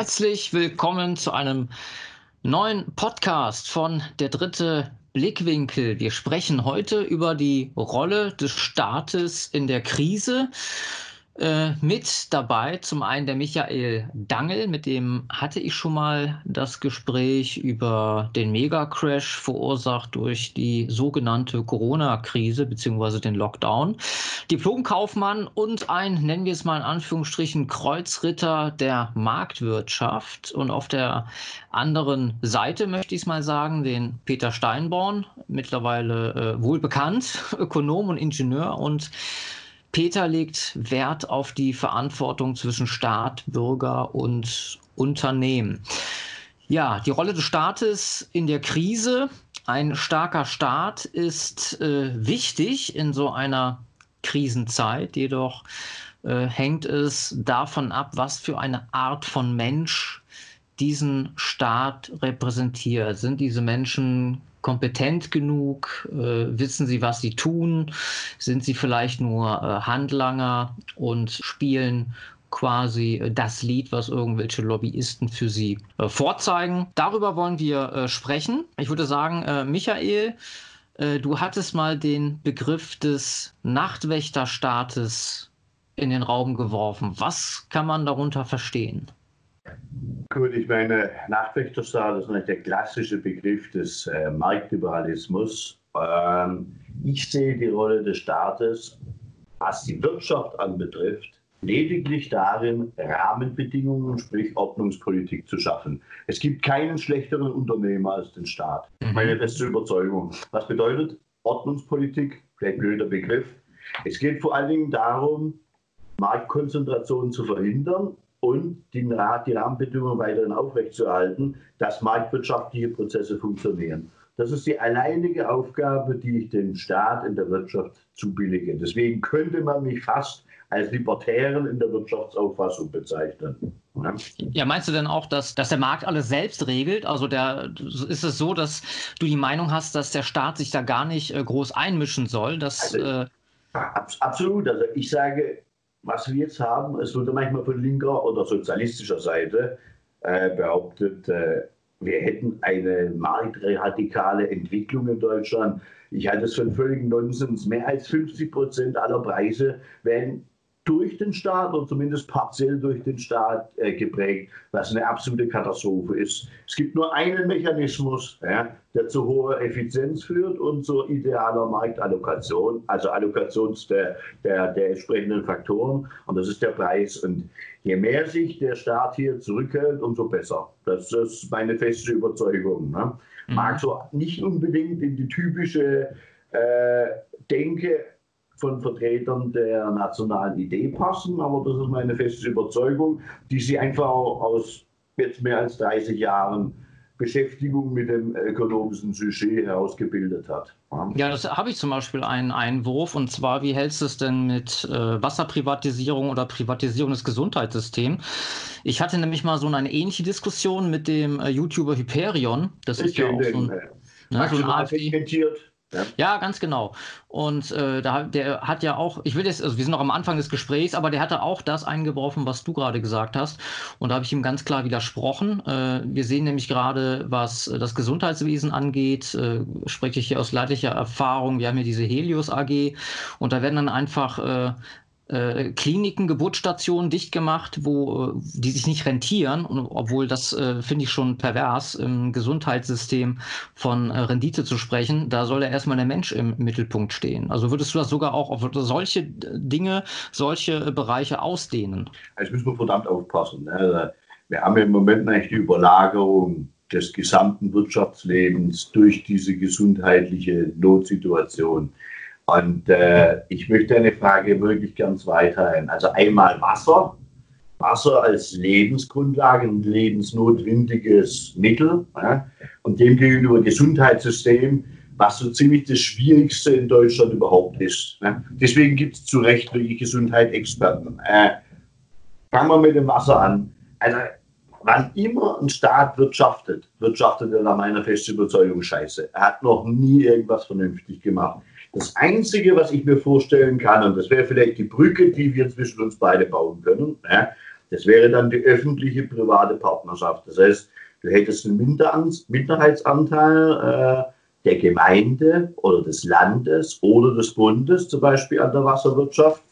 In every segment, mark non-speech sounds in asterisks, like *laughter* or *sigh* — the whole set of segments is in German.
Herzlich willkommen zu einem neuen Podcast von Der dritte Blickwinkel. Wir sprechen heute über die Rolle des Staates in der Krise. Äh, mit dabei zum einen der Michael Dangel, mit dem hatte ich schon mal das Gespräch über den Megacrash verursacht durch die sogenannte Corona-Krise bzw. den Lockdown. Diplomkaufmann und ein, nennen wir es mal in Anführungsstrichen, Kreuzritter der Marktwirtschaft. Und auf der anderen Seite möchte ich es mal sagen, den Peter Steinborn, mittlerweile äh, wohl *laughs* Ökonom und Ingenieur und Peter legt Wert auf die Verantwortung zwischen Staat, Bürger und Unternehmen. Ja, die Rolle des Staates in der Krise. Ein starker Staat ist äh, wichtig in so einer Krisenzeit, jedoch äh, hängt es davon ab, was für eine Art von Mensch diesen Staat repräsentiert. Sind diese Menschen kompetent genug? Äh, wissen sie, was sie tun? Sind sie vielleicht nur äh, Handlanger und spielen quasi äh, das Lied, was irgendwelche Lobbyisten für sie äh, vorzeigen? Darüber wollen wir äh, sprechen. Ich würde sagen, äh, Michael, du hattest mal den Begriff des Nachtwächterstaates in den Raum geworfen. Was kann man darunter verstehen? Gut, ich meine, Nachtwächterstaat ist nicht der klassische Begriff des äh, Marktliberalismus. Ähm, ich sehe die Rolle des Staates, was die Wirtschaft anbetrifft, lediglich darin, Rahmenbedingungen, sprich Ordnungspolitik zu schaffen. Es gibt keinen schlechteren Unternehmer als den Staat. Mhm. Meine beste Überzeugung. Was bedeutet Ordnungspolitik? Vielleicht blöder Begriff. Es geht vor allen Dingen darum, Marktkonzentration zu verhindern und die, die Rahmenbedingungen weiterhin aufrechtzuerhalten, dass marktwirtschaftliche Prozesse funktionieren. Das ist die alleinige Aufgabe, die ich dem Staat in der Wirtschaft zubillige. Deswegen könnte man mich fast als Libertären in der Wirtschaftsauffassung bezeichnen. Ja, meinst du denn auch, dass, dass der Markt alles selbst regelt? Also der, ist es so, dass du die Meinung hast, dass der Staat sich da gar nicht äh, groß einmischen soll? Dass, also, äh, absolut. Also ich sage, was wir jetzt haben, es wurde manchmal von linker oder sozialistischer Seite äh, behauptet, äh, wir hätten eine marktradikale Entwicklung in Deutschland. Ich halte es für einen völligen Nonsens. Mehr als 50 Prozent aller Preise werden durch den Staat oder zumindest partiell durch den Staat äh, geprägt, was eine absolute Katastrophe ist. Es gibt nur einen Mechanismus, ja, der zu hoher Effizienz führt und zur idealer Marktallokation, also Allokation der, der, der entsprechenden Faktoren, und das ist der Preis. Und je mehr sich der Staat hier zurückhält, umso besser. Das ist meine feste Überzeugung. Ne? Mhm. Mag so nicht unbedingt in die typische äh, Denke von Vertretern der nationalen Idee passen, aber das ist meine feste Überzeugung, die sie einfach aus jetzt mehr als 30 Jahren Beschäftigung mit dem ökonomischen Sujet herausgebildet hat. Ja, das habe ich zum Beispiel einen Einwurf und zwar, wie hältst du es denn mit äh, Wasserprivatisierung oder Privatisierung des Gesundheitssystems? Ich hatte nämlich mal so eine ähnliche Diskussion mit dem äh, YouTuber Hyperion. Das ich ist ja auch so ein, ne, so ein AfD. Ja. ja, ganz genau. Und äh, da, der hat ja auch, ich will jetzt, also wir sind noch am Anfang des Gesprächs, aber der hatte auch das eingeworfen, was du gerade gesagt hast. Und da habe ich ihm ganz klar widersprochen. Äh, wir sehen nämlich gerade, was das Gesundheitswesen angeht, äh, spreche ich hier aus leidlicher Erfahrung. Wir haben hier diese Helios AG und da werden dann einfach äh, äh, Kliniken, Geburtsstationen dicht gemacht, wo äh, die sich nicht rentieren, obwohl das äh, finde ich schon pervers, im Gesundheitssystem von äh, Rendite zu sprechen. Da soll ja erstmal der Mensch im Mittelpunkt stehen. Also würdest du das sogar auch auf solche Dinge, solche Bereiche ausdehnen? Also müssen wir verdammt aufpassen. Ne? Wir haben im Moment eigentlich die Überlagerung des gesamten Wirtschaftslebens durch diese gesundheitliche Notsituation. Und äh, ich möchte eine Frage wirklich ganz weiterhin. Also einmal Wasser. Wasser als Lebensgrundlage, ein lebensnotwendiges Mittel. Ja? Und demgegenüber Gesundheitssystem, was so ziemlich das Schwierigste in Deutschland überhaupt ist. Ja? Deswegen gibt es zu Recht wirklich Gesundheitsexperten. Äh, fangen wir mit dem Wasser an. Also, wann immer ein Staat wirtschaftet, wirtschaftet er nach meiner festen Überzeugung scheiße. Er hat noch nie irgendwas vernünftig gemacht. Das Einzige, was ich mir vorstellen kann, und das wäre vielleicht die Brücke, die wir zwischen uns beide bauen können, ja, Das wäre dann die öffentliche private Partnerschaft. Das heißt, du hättest einen Minderheitsanteil äh, der Gemeinde oder des Landes oder des Bundes, zum Beispiel an der Wasserwirtschaft.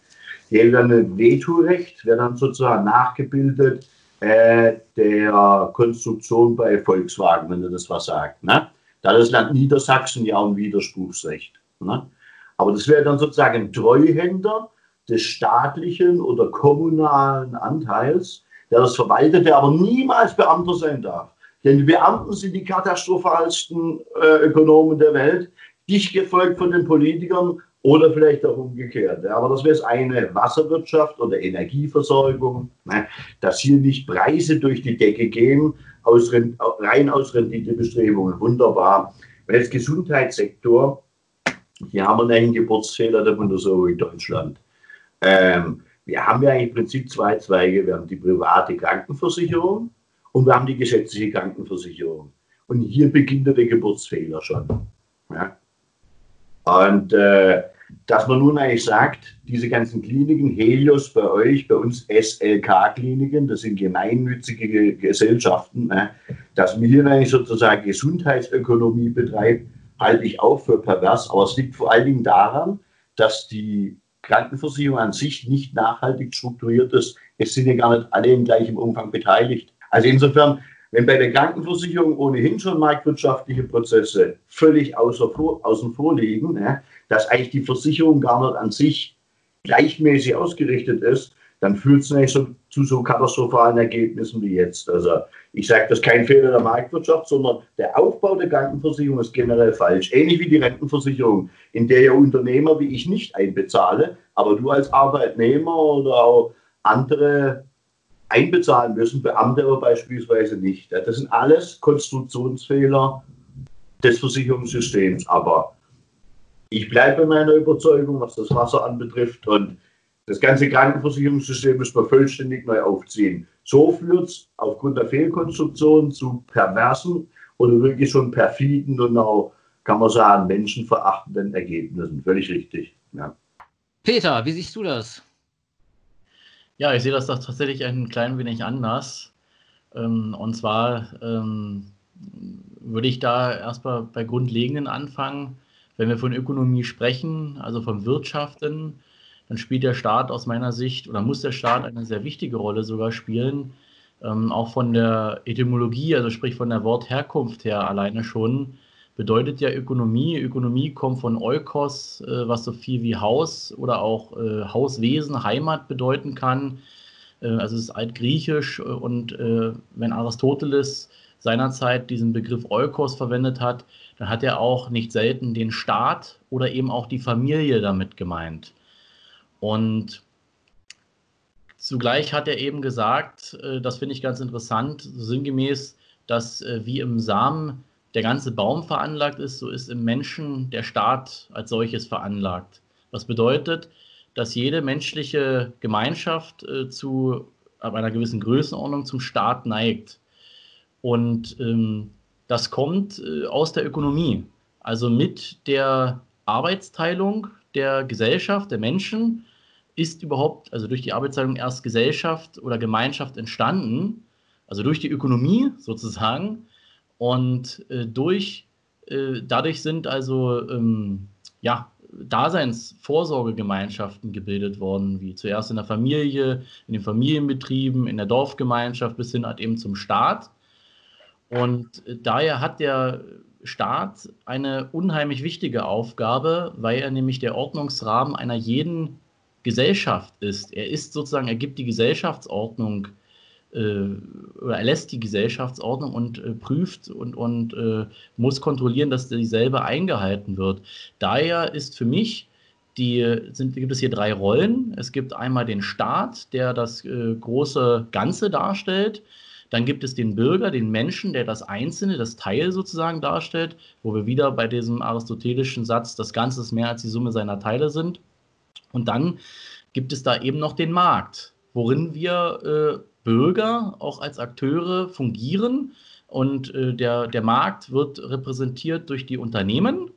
Die hätte dann ein Vetorecht, wäre dann sozusagen nachgebildet äh, der Konstruktion bei Volkswagen, wenn du das was sagt. Ne? Da das Land Niedersachsen ja auch ein Widerspruchsrecht. Ne? Aber das wäre dann sozusagen Treuhänder des staatlichen oder kommunalen Anteils, der das verwaltet, der aber niemals Beamter sein darf. Denn die Beamten sind die katastrophalsten äh, Ökonomen der Welt, dicht gefolgt von den Politikern oder vielleicht auch umgekehrt. Ja, aber das wäre eine Wasserwirtschaft oder Energieversorgung, ne, dass hier nicht Preise durch die Decke gehen, aus, rein aus Renditebestrebungen. Wunderbar. Weil das Gesundheitssektor, hier haben wir einen Geburtsfehler der Bundesrepublik Deutschland. Ähm, wir haben ja im Prinzip zwei Zweige. Wir haben die private Krankenversicherung und wir haben die gesetzliche Krankenversicherung. Und hier beginnt der Geburtsfehler schon. Ja. Und äh, dass man nun eigentlich sagt, diese ganzen Kliniken, Helios bei euch, bei uns SLK-Kliniken, das sind gemeinnützige Gesellschaften, ne, dass man hier eigentlich sozusagen Gesundheitsökonomie betreibt, halte ich auch für pervers. Aber es liegt vor allen Dingen daran, dass die Krankenversicherung an sich nicht nachhaltig strukturiert ist. Es sind ja gar nicht alle in gleichem Umfang beteiligt. Also insofern, wenn bei der Krankenversicherung ohnehin schon marktwirtschaftliche Prozesse völlig außer, außen vor liegen, ne, dass eigentlich die Versicherung gar nicht an sich gleichmäßig ausgerichtet ist, dann führt es nicht so, zu so katastrophalen Ergebnissen wie jetzt. Also ich sage, das ist kein Fehler der Marktwirtschaft, sondern der Aufbau der Krankenversicherung ist generell falsch. Ähnlich wie die Rentenversicherung, in der ja Unternehmer wie ich nicht einbezahle, aber du als Arbeitnehmer oder auch andere einbezahlen müssen, Beamte aber beispielsweise nicht. Das sind alles Konstruktionsfehler des Versicherungssystems. Aber ich bleibe meiner Überzeugung, was das Wasser anbetrifft. Und das ganze Krankenversicherungssystem müssen wir vollständig neu aufziehen. So führt es aufgrund der Fehlkonstruktion zu perversen oder wirklich schon perfiden und auch, kann man sagen, menschenverachtenden Ergebnissen. Völlig richtig. Ja. Peter, wie siehst du das? Ja, ich sehe das doch tatsächlich ein klein wenig anders. Ähm, und zwar ähm, würde ich da erstmal bei Grundlegenden anfangen. Wenn wir von Ökonomie sprechen, also von Wirtschaften, dann spielt der Staat aus meiner Sicht oder muss der Staat eine sehr wichtige Rolle sogar spielen. Ähm, auch von der Etymologie, also sprich von der Wortherkunft her alleine schon, bedeutet ja Ökonomie. Ökonomie kommt von Eukos, äh, was so viel wie Haus oder auch äh, Hauswesen, Heimat bedeuten kann. Äh, also es ist altgriechisch und äh, wenn Aristoteles seinerzeit diesen Begriff Eukos verwendet hat, dann hat er auch nicht selten den Staat oder eben auch die Familie damit gemeint. Und zugleich hat er eben gesagt, äh, das finde ich ganz interessant, sinngemäß, dass äh, wie im Samen der ganze Baum veranlagt ist, so ist im Menschen der Staat als solches veranlagt. Was bedeutet, dass jede menschliche Gemeinschaft äh, zu ab einer gewissen Größenordnung zum Staat neigt. Und ähm, das kommt äh, aus der Ökonomie. Also mit der Arbeitsteilung der Gesellschaft, der Menschen, ist überhaupt, also durch die Arbeitsteilung erst Gesellschaft oder Gemeinschaft entstanden, also durch die Ökonomie sozusagen. Und äh, durch, äh, dadurch sind also ähm, ja, Daseinsvorsorgegemeinschaften gebildet worden, wie zuerst in der Familie, in den Familienbetrieben, in der Dorfgemeinschaft bis hin halt eben zum Staat. Und äh, daher hat der Staat eine unheimlich wichtige Aufgabe, weil er nämlich der Ordnungsrahmen einer jeden Gesellschaft ist. Er ist sozusagen, er gibt die Gesellschaftsordnung äh, oder erlässt die Gesellschaftsordnung und äh, prüft und, und äh, muss kontrollieren, dass dieselbe eingehalten wird. Daher ist für mich die, sind, gibt es hier drei Rollen. Es gibt einmal den Staat, der das äh, große Ganze darstellt. Dann gibt es den Bürger, den Menschen, der das Einzelne, das Teil sozusagen darstellt, wo wir wieder bei diesem aristotelischen Satz, das Ganze ist mehr als die Summe seiner Teile sind. Und dann gibt es da eben noch den Markt, worin wir äh, Bürger auch als Akteure fungieren. Und äh, der, der Markt wird repräsentiert durch die Unternehmen.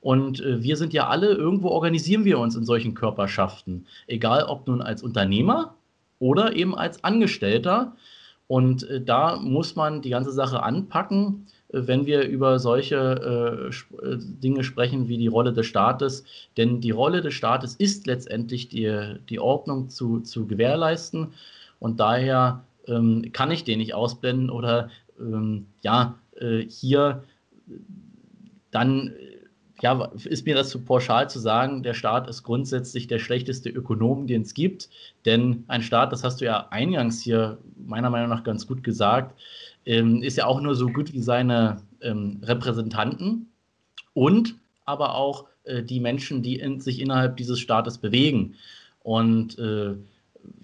Und äh, wir sind ja alle, irgendwo organisieren wir uns in solchen Körperschaften. Egal ob nun als Unternehmer oder eben als Angestellter. Und äh, da muss man die ganze Sache anpacken, wenn wir über solche äh, äh, Dinge sprechen wie die Rolle des Staates. Denn die Rolle des Staates ist letztendlich die, die Ordnung zu, zu gewährleisten. Und daher ähm, kann ich den nicht ausblenden oder ähm, ja, äh, hier dann ja, ist mir das zu pauschal zu sagen, der Staat ist grundsätzlich der schlechteste Ökonom, den es gibt. Denn ein Staat, das hast du ja eingangs hier meiner Meinung nach ganz gut gesagt, ähm, ist ja auch nur so gut wie seine ähm, Repräsentanten und aber auch äh, die Menschen, die in, sich innerhalb dieses Staates bewegen. Und äh,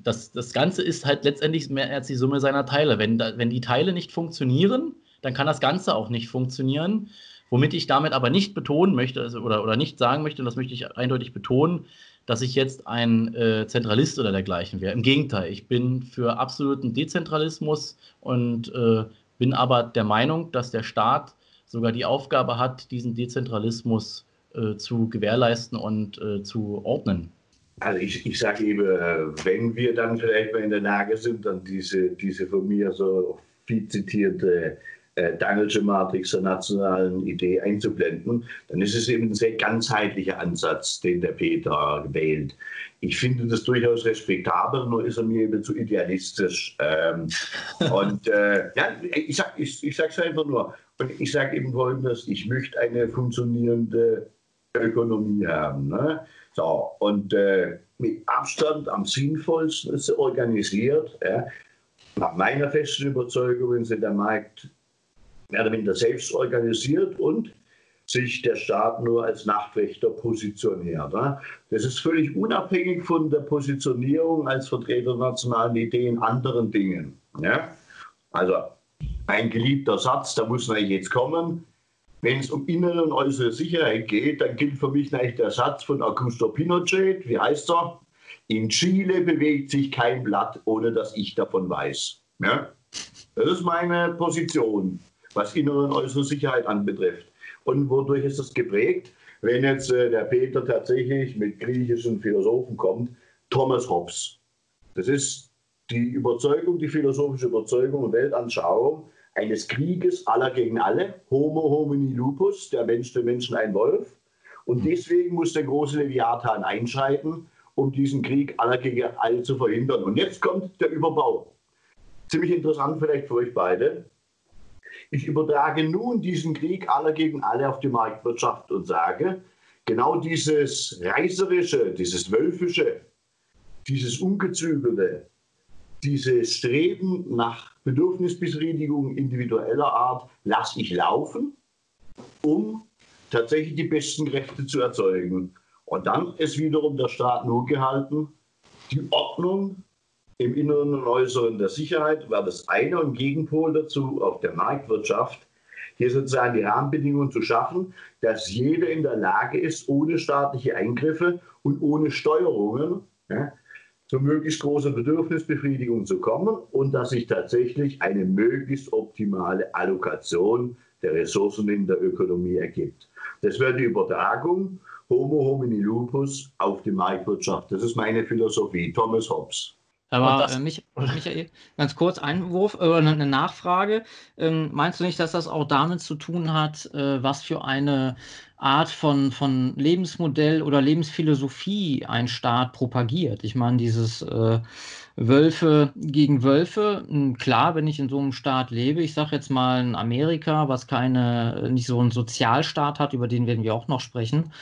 das, das Ganze ist halt letztendlich mehr als die Summe seiner Teile. Wenn, da, wenn die Teile nicht funktionieren, dann kann das Ganze auch nicht funktionieren. Womit ich damit aber nicht betonen möchte also, oder, oder nicht sagen möchte, und das möchte ich eindeutig betonen, dass ich jetzt ein äh, Zentralist oder dergleichen wäre. Im Gegenteil, ich bin für absoluten Dezentralismus und äh, bin aber der Meinung, dass der Staat sogar die Aufgabe hat, diesen Dezentralismus äh, zu gewährleisten und äh, zu ordnen. Also ich, ich sage eben, äh, wenn wir dann vielleicht mal in der Lage sind, dann diese, diese von mir so viel zitierte äh, Dangelsche Matrix der nationalen Idee einzublenden, dann ist es eben ein sehr ganzheitlicher Ansatz, den der Peter wählt. Ich finde das durchaus respektabel, nur ist er mir eben zu idealistisch. Ähm, *laughs* und äh, ja, ich sage ich, ich es einfach nur. Und ich sage eben folgendes, ich möchte eine funktionierende Ökonomie haben. Ne? So, und äh, mit Abstand am sinnvollsten ist sie organisiert. Ja? Nach meiner festen Überzeugung, wenn sie der Markt mehr oder minder selbst organisiert und sich der Staat nur als Nachtwächter positioniert. Das ist völlig unabhängig von der Positionierung als Vertreter nationalen Idee in anderen Dingen. Also ein geliebter Satz, da muss natürlich jetzt kommen. Wenn es um innere und äußere Sicherheit geht, dann gilt für mich eigentlich der Satz von Augusto Pinochet. Wie heißt er? In Chile bewegt sich kein Blatt, ohne dass ich davon weiß. Ja? Das ist meine Position was innere und äußere Sicherheit anbetrifft. Und wodurch ist das geprägt? Wenn jetzt äh, der Peter tatsächlich mit griechischen Philosophen kommt, Thomas Hobbes. Das ist die Überzeugung, die philosophische Überzeugung und Weltanschauung eines Krieges aller gegen alle, Homo homini lupus, der Mensch der Menschen ein Wolf. Und deswegen muss der große Leviathan einschreiten, um diesen Krieg aller gegen alle zu verhindern. Und jetzt kommt der Überbau. Ziemlich interessant vielleicht für euch beide. Ich übertrage nun diesen Krieg aller gegen alle auf die Marktwirtschaft und sage, genau dieses Reißerische, dieses Wölfische, dieses Ungezügelte, dieses Streben nach Bedürfnisbefriedigung individueller Art lasse ich laufen, um tatsächlich die besten Kräfte zu erzeugen. Und dann ist wiederum der Staat nur gehalten, die Ordnung im Inneren und Äußeren der Sicherheit war das eine und Gegenpol dazu auf der Marktwirtschaft, hier sozusagen die Rahmenbedingungen zu schaffen, dass jeder in der Lage ist, ohne staatliche Eingriffe und ohne Steuerungen ja, zu möglichst großer Bedürfnisbefriedigung zu kommen und dass sich tatsächlich eine möglichst optimale Allokation der Ressourcen in der Ökonomie ergibt. Das wäre die Übertragung Homo homini lupus auf die Marktwirtschaft. Das ist meine Philosophie, Thomas Hobbes. Aber das, äh, mich, Michael, ganz kurz Einwurf oder äh, eine Nachfrage. Ähm, meinst du nicht, dass das auch damit zu tun hat, äh, was für eine Art von, von Lebensmodell oder Lebensphilosophie ein Staat propagiert? Ich meine, dieses äh, Wölfe gegen Wölfe, hm, klar, wenn ich in so einem Staat lebe, ich sage jetzt mal in Amerika, was keine, nicht so einen Sozialstaat hat, über den werden wir auch noch sprechen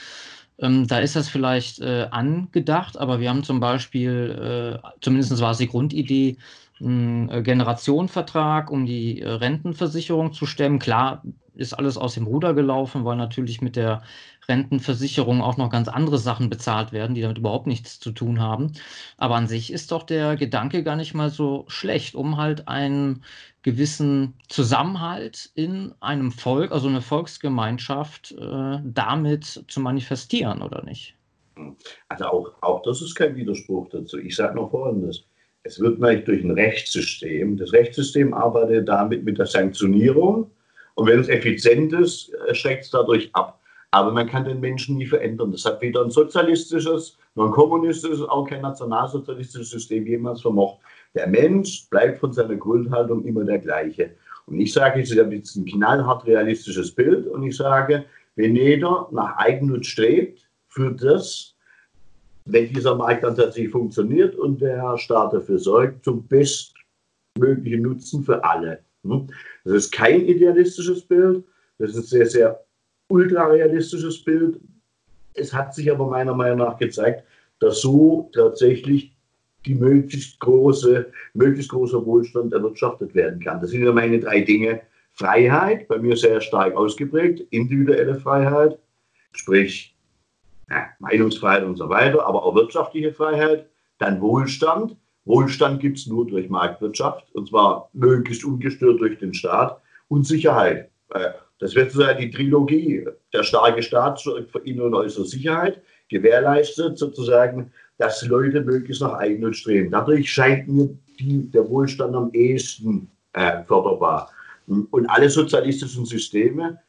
ähm, da ist das vielleicht äh, angedacht, aber wir haben zum Beispiel, äh, zumindest war es die Grundidee, einen äh, Generationenvertrag, um die äh, Rentenversicherung zu stemmen. Klar ist alles aus dem Ruder gelaufen, weil natürlich mit der Rentenversicherung auch noch ganz andere Sachen bezahlt werden, die damit überhaupt nichts zu tun haben. Aber an sich ist doch der Gedanke gar nicht mal so schlecht, um halt einen gewissen Zusammenhalt in einem Volk, also eine Volksgemeinschaft, äh, damit zu manifestieren, oder nicht? Also auch, auch das ist kein Widerspruch dazu. Ich sage noch Folgendes. Es wird nämlich durch ein Rechtssystem. Das Rechtssystem arbeitet damit mit der Sanktionierung und wenn es effizient ist, schreckt es dadurch ab. aber man kann den Menschen nie verändern. Das hat weder ein sozialistisches, noch ein kommunistisches, auch kein nationalsozialistisches System jemals vermocht. Der Mensch bleibt von seiner Grundhaltung immer der gleiche. Und ich sage, ich habe jetzt ein knallhart realistisches Bild und ich sage, wenn jeder nach Eigennutz strebt, für das, wenn dieser Markt dann tatsächlich funktioniert und der Staat dafür sorgt, zum bestmöglichen Nutzen für alle. Hm? Das ist kein idealistisches Bild, das ist ein sehr, sehr ultrarealistisches Bild. Es hat sich aber meiner Meinung nach gezeigt, dass so tatsächlich die möglichst große, möglichst großer Wohlstand erwirtschaftet werden kann. Das sind ja meine drei Dinge. Freiheit, bei mir sehr stark ausgeprägt, individuelle Freiheit, sprich ja, Meinungsfreiheit und so weiter, aber auch wirtschaftliche Freiheit, dann Wohlstand. Wohlstand gibt es nur durch Marktwirtschaft und zwar möglichst ungestört durch den Staat und Sicherheit. Äh, das wird sozusagen die Trilogie. Der starke Staat sorgt für innere und äußere Sicherheit, gewährleistet sozusagen, dass Leute möglichst nach Eigennutz streben. Dadurch scheint mir die, der Wohlstand am ehesten äh, förderbar. Und alle sozialistischen Systeme,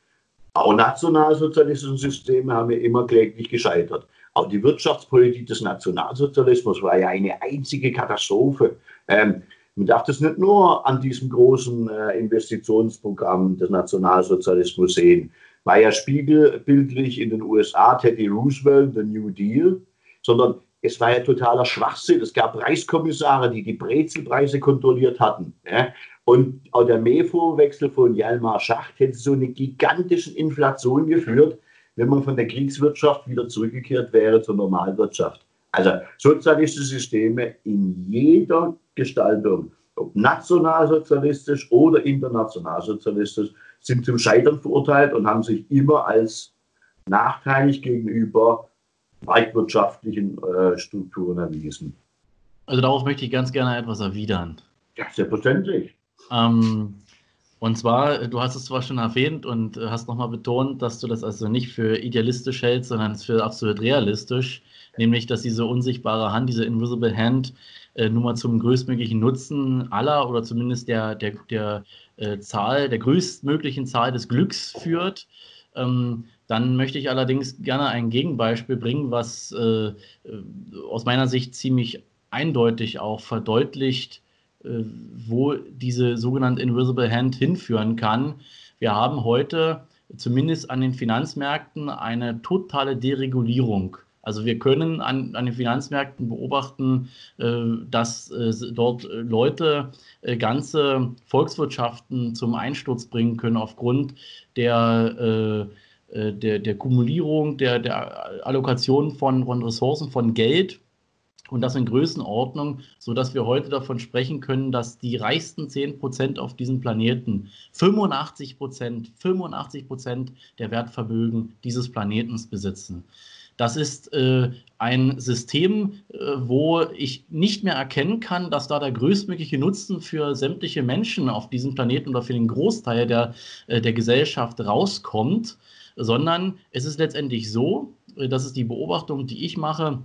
auch nationalsozialistische Systeme, haben ja immer kläglich gescheitert. Auch die Wirtschaftspolitik des Nationalsozialismus war ja eine einzige Katastrophe. Ähm, man darf das nicht nur an diesem großen äh, Investitionsprogramm des Nationalsozialismus sehen. War ja spiegelbildlich in den USA Teddy Roosevelt, the New Deal, sondern es war ja totaler Schwachsinn. Es gab Reichskommissare, die die Brezelpreise kontrolliert hatten. Ja? Und auch der MEFO-Wechsel von Jalmar Schacht hätte so eine gigantische Inflation geführt, wenn man von der Kriegswirtschaft wieder zurückgekehrt wäre zur Normalwirtschaft. Also sozialistische Systeme in jeder Gestaltung, ob nationalsozialistisch oder internationalsozialistisch, sind zum Scheitern verurteilt und haben sich immer als nachteilig gegenüber marktwirtschaftlichen äh, Strukturen erwiesen. Also darauf möchte ich ganz gerne etwas erwidern. Ja, selbstverständlich. Ähm, und zwar, du hast es zwar schon erwähnt und hast nochmal betont, dass du das also nicht für idealistisch hältst, sondern für absolut realistisch nämlich dass diese unsichtbare Hand, diese Invisible Hand, äh, nun mal zum größtmöglichen Nutzen aller oder zumindest der, der, der äh, Zahl, der größtmöglichen Zahl des Glücks führt. Ähm, dann möchte ich allerdings gerne ein Gegenbeispiel bringen, was äh, äh aus meiner Sicht ziemlich eindeutig auch verdeutlicht, äh, wo diese sogenannte Invisible Hand hinführen kann. Wir haben heute zumindest an den Finanzmärkten eine totale Deregulierung also wir können an, an den Finanzmärkten beobachten, äh, dass äh, dort Leute äh, ganze Volkswirtschaften zum Einsturz bringen können aufgrund der, äh, äh, der, der Kumulierung, der, der Allokation von, von Ressourcen, von Geld und das in Größenordnung, sodass wir heute davon sprechen können, dass die reichsten 10 Prozent auf diesem Planeten 85 Prozent, 85 Prozent der Wertvermögen dieses Planetens besitzen. Das ist äh, ein System, äh, wo ich nicht mehr erkennen kann, dass da der größtmögliche Nutzen für sämtliche Menschen auf diesem Planeten oder für den Großteil der, äh, der Gesellschaft rauskommt, sondern es ist letztendlich so, äh, das ist die Beobachtung, die ich mache,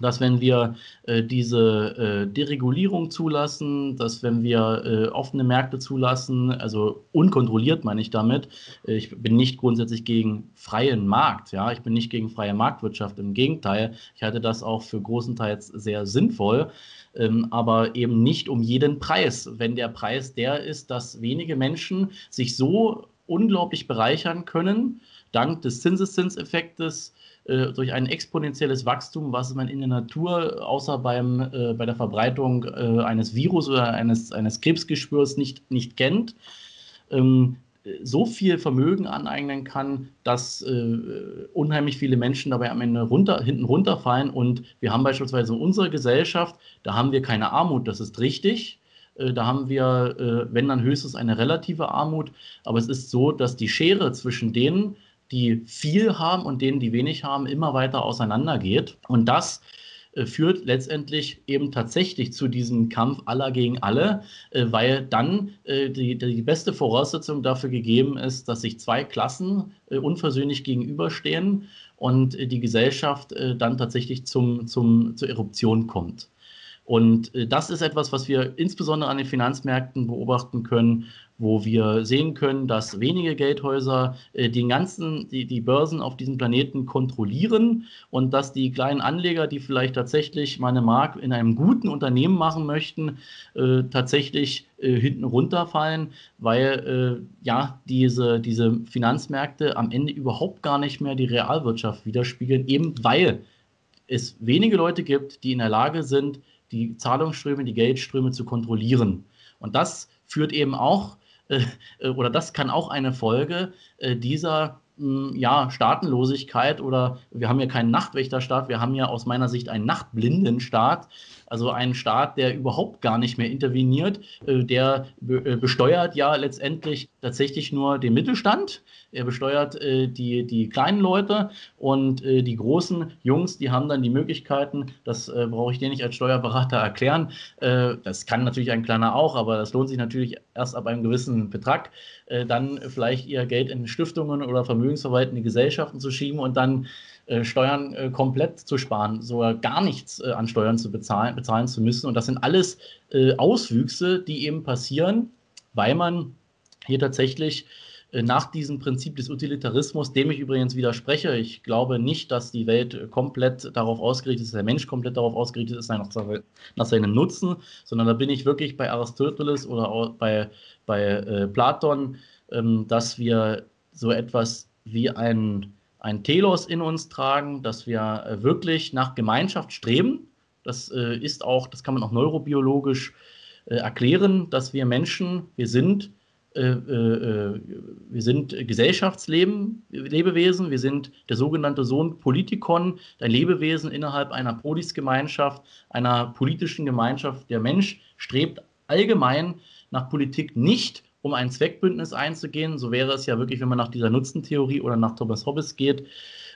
dass wenn wir äh, diese äh, Deregulierung zulassen, dass wenn wir äh, offene Märkte zulassen, also unkontrolliert meine ich damit, äh, ich bin nicht grundsätzlich gegen freien Markt, ja, ich bin nicht gegen freie Marktwirtschaft, im Gegenteil, ich halte das auch für großenteils sehr sinnvoll, ähm, aber eben nicht um jeden Preis. Wenn der Preis der ist, dass wenige Menschen sich so unglaublich bereichern können, dank des Zinseszinseffektes, äh, durch ein exponentielles Wachstum, was man in der Natur außer beim, äh, bei der Verbreitung äh, eines Virus oder eines, eines Krebsgeschwürs nicht, nicht kennt, ähm, so viel Vermögen aneignen kann, dass äh, unheimlich viele Menschen dabei am Ende runter, hinten runterfallen. Und wir haben beispielsweise in unserer Gesellschaft, da haben wir keine Armut, das ist richtig. Äh, da haben wir, äh, wenn dann höchstens eine relative Armut. Aber es ist so, dass die Schere zwischen denen, die viel haben und denen, die wenig haben, immer weiter auseinandergeht. Und das äh, führt letztendlich eben tatsächlich zu diesem Kampf aller gegen alle, äh, weil dann äh, die, die beste Voraussetzung dafür gegeben ist, dass sich zwei Klassen unversöhnlich gegenüberstehen und die Gesellschaft dann tatsächlich zum, zum, zur Eruption kommt. Und das ist etwas, was wir insbesondere an den Finanzmärkten beobachten können, wo wir sehen können, dass wenige Geldhäuser äh, den ganzen, die, die Börsen auf diesem Planeten kontrollieren und dass die kleinen Anleger, die vielleicht tatsächlich mal eine Mark in einem guten Unternehmen machen möchten, äh, tatsächlich äh, hinten runterfallen, weil äh, ja diese, diese Finanzmärkte am Ende überhaupt gar nicht mehr die Realwirtschaft widerspiegeln, eben weil es wenige Leute gibt, die in der Lage sind, die Zahlungsströme, die Geldströme zu kontrollieren. Und das führt eben auch, oder das kann auch eine Folge äh, dieser hm, ja, Staatenlosigkeit oder wir haben ja keinen Nachtwächterstaat, wir haben ja aus meiner Sicht einen Nachtblindenstaat, also einen Staat, der überhaupt gar nicht mehr interveniert, äh, der äh, besteuert ja letztendlich tatsächlich nur den Mittelstand, er besteuert äh, die, die kleinen Leute und die großen Jungs, die haben dann die Möglichkeiten, das brauche ich dir nicht als Steuerberater erklären, das kann natürlich ein kleiner auch, aber das lohnt sich natürlich erst ab einem gewissen Betrag, dann vielleicht ihr Geld in Stiftungen oder vermögensverwaltende Gesellschaften zu schieben und dann Steuern äh, komplett zu sparen, sogar gar nichts äh, an Steuern zu bezahlen, bezahlen zu müssen. Und das sind alles äh, Auswüchse, die eben passieren, weil man hier tatsächlich äh, nach diesem Prinzip des Utilitarismus, dem ich übrigens widerspreche, ich glaube nicht, dass die Welt komplett darauf ausgerichtet ist, der Mensch komplett darauf ausgerichtet ist, nach, seinem Nutzen, sondern da bin ich wirklich bei Aristoteles oder bei, bei äh, Platon, ähm, dass wir so etwas wie ein ein Telos in uns tragen, dass wir äh, wirklich nach Gemeinschaft streben. Das äh, ist auch, das kann man auch neurobiologisch äh, erklären, dass wir Menschen, wir sind, wir sind Gesellschaftsleben, Lebewesen, wir sind der sogenannte Sohn Politikon, ein Lebewesen innerhalb einer Polisgemeinschaft, einer politischen Gemeinschaft. Der Mensch strebt allgemein nach Politik nicht, um ein Zweckbündnis einzugehen. So wäre es ja wirklich, wenn man nach dieser Nutzentheorie oder nach Thomas Hobbes geht,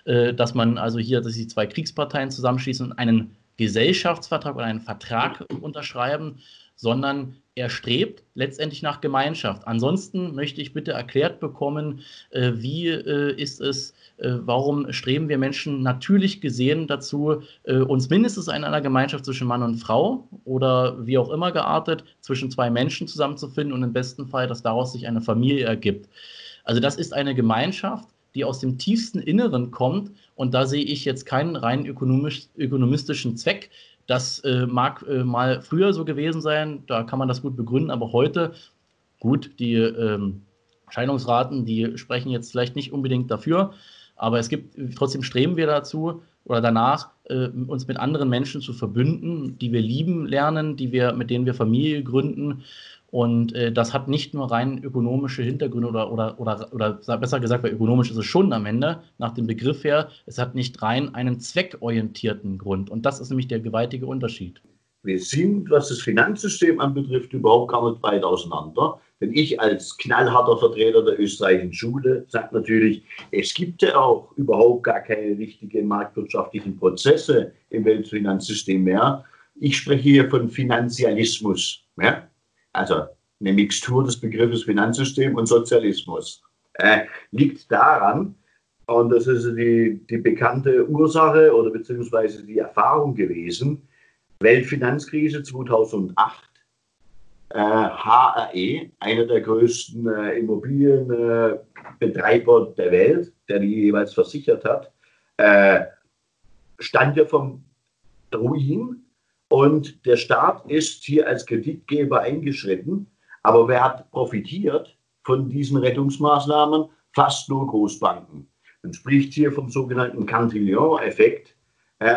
äh, dass man also hier, dass die zwei Kriegsparteien zusammenschließen und einen Gesellschaftsvertrag oder einen Vertrag unterschreiben, sondern er strebt letztendlich nach Gemeinschaft. Ansonsten möchte ich bitte erklärt bekommen, äh, wie äh, ist es, äh, warum streben wir Menschen natürlich gesehen dazu, äh, uns mindestens in einer Gemeinschaft zwischen Mann und Frau oder wie auch immer geartet zwischen zwei Menschen zusammenzufinden und im besten Fall, dass daraus sich eine Familie ergibt. Also das ist eine Gemeinschaft, die aus dem tiefsten Inneren kommt und da sehe ich jetzt keinen rein ökonomisch, ökonomistischen Zweck, das äh, mag äh, mal früher so gewesen sein, da kann man das gut begründen, aber heute, gut, die ähm, Scheidungsraten, die sprechen jetzt vielleicht nicht unbedingt dafür, aber es gibt, trotzdem streben wir dazu oder danach, äh, uns mit anderen Menschen zu verbünden, die wir lieben lernen, die wir, mit denen wir Familie gründen und äh, das hat nicht nur rein ökonomische Hintergründe oder, oder, oder, oder besser gesagt, weil ökonomisch ist es schon am Ende, nach dem Begriff her, es hat nicht rein einen zweckorientierten Grund. Und das ist nämlich der gewaltige Unterschied. Wir sind, was das Finanzsystem anbetrifft, überhaupt gar nicht weit auseinander. Denn ich als knallharter Vertreter der österreichischen Schule sage natürlich, es gibt ja auch überhaupt gar keine richtigen marktwirtschaftlichen Prozesse im Weltfinanzsystem mehr. Ich spreche hier von Finanzialismus. Ja? Also eine Mixtur des Begriffes Finanzsystem und Sozialismus, äh, liegt daran, und das ist die, die bekannte Ursache oder beziehungsweise die Erfahrung gewesen, Weltfinanzkrise 2008, äh, HRE, einer der größten äh, Immobilienbetreiber der Welt, der die jeweils versichert hat, äh, stand ja vom Ruin und der Staat ist hier als Kreditgeber eingeschritten. Aber wer hat profitiert von diesen Rettungsmaßnahmen? Fast nur Großbanken. Man spricht hier vom sogenannten Cantillon-Effekt.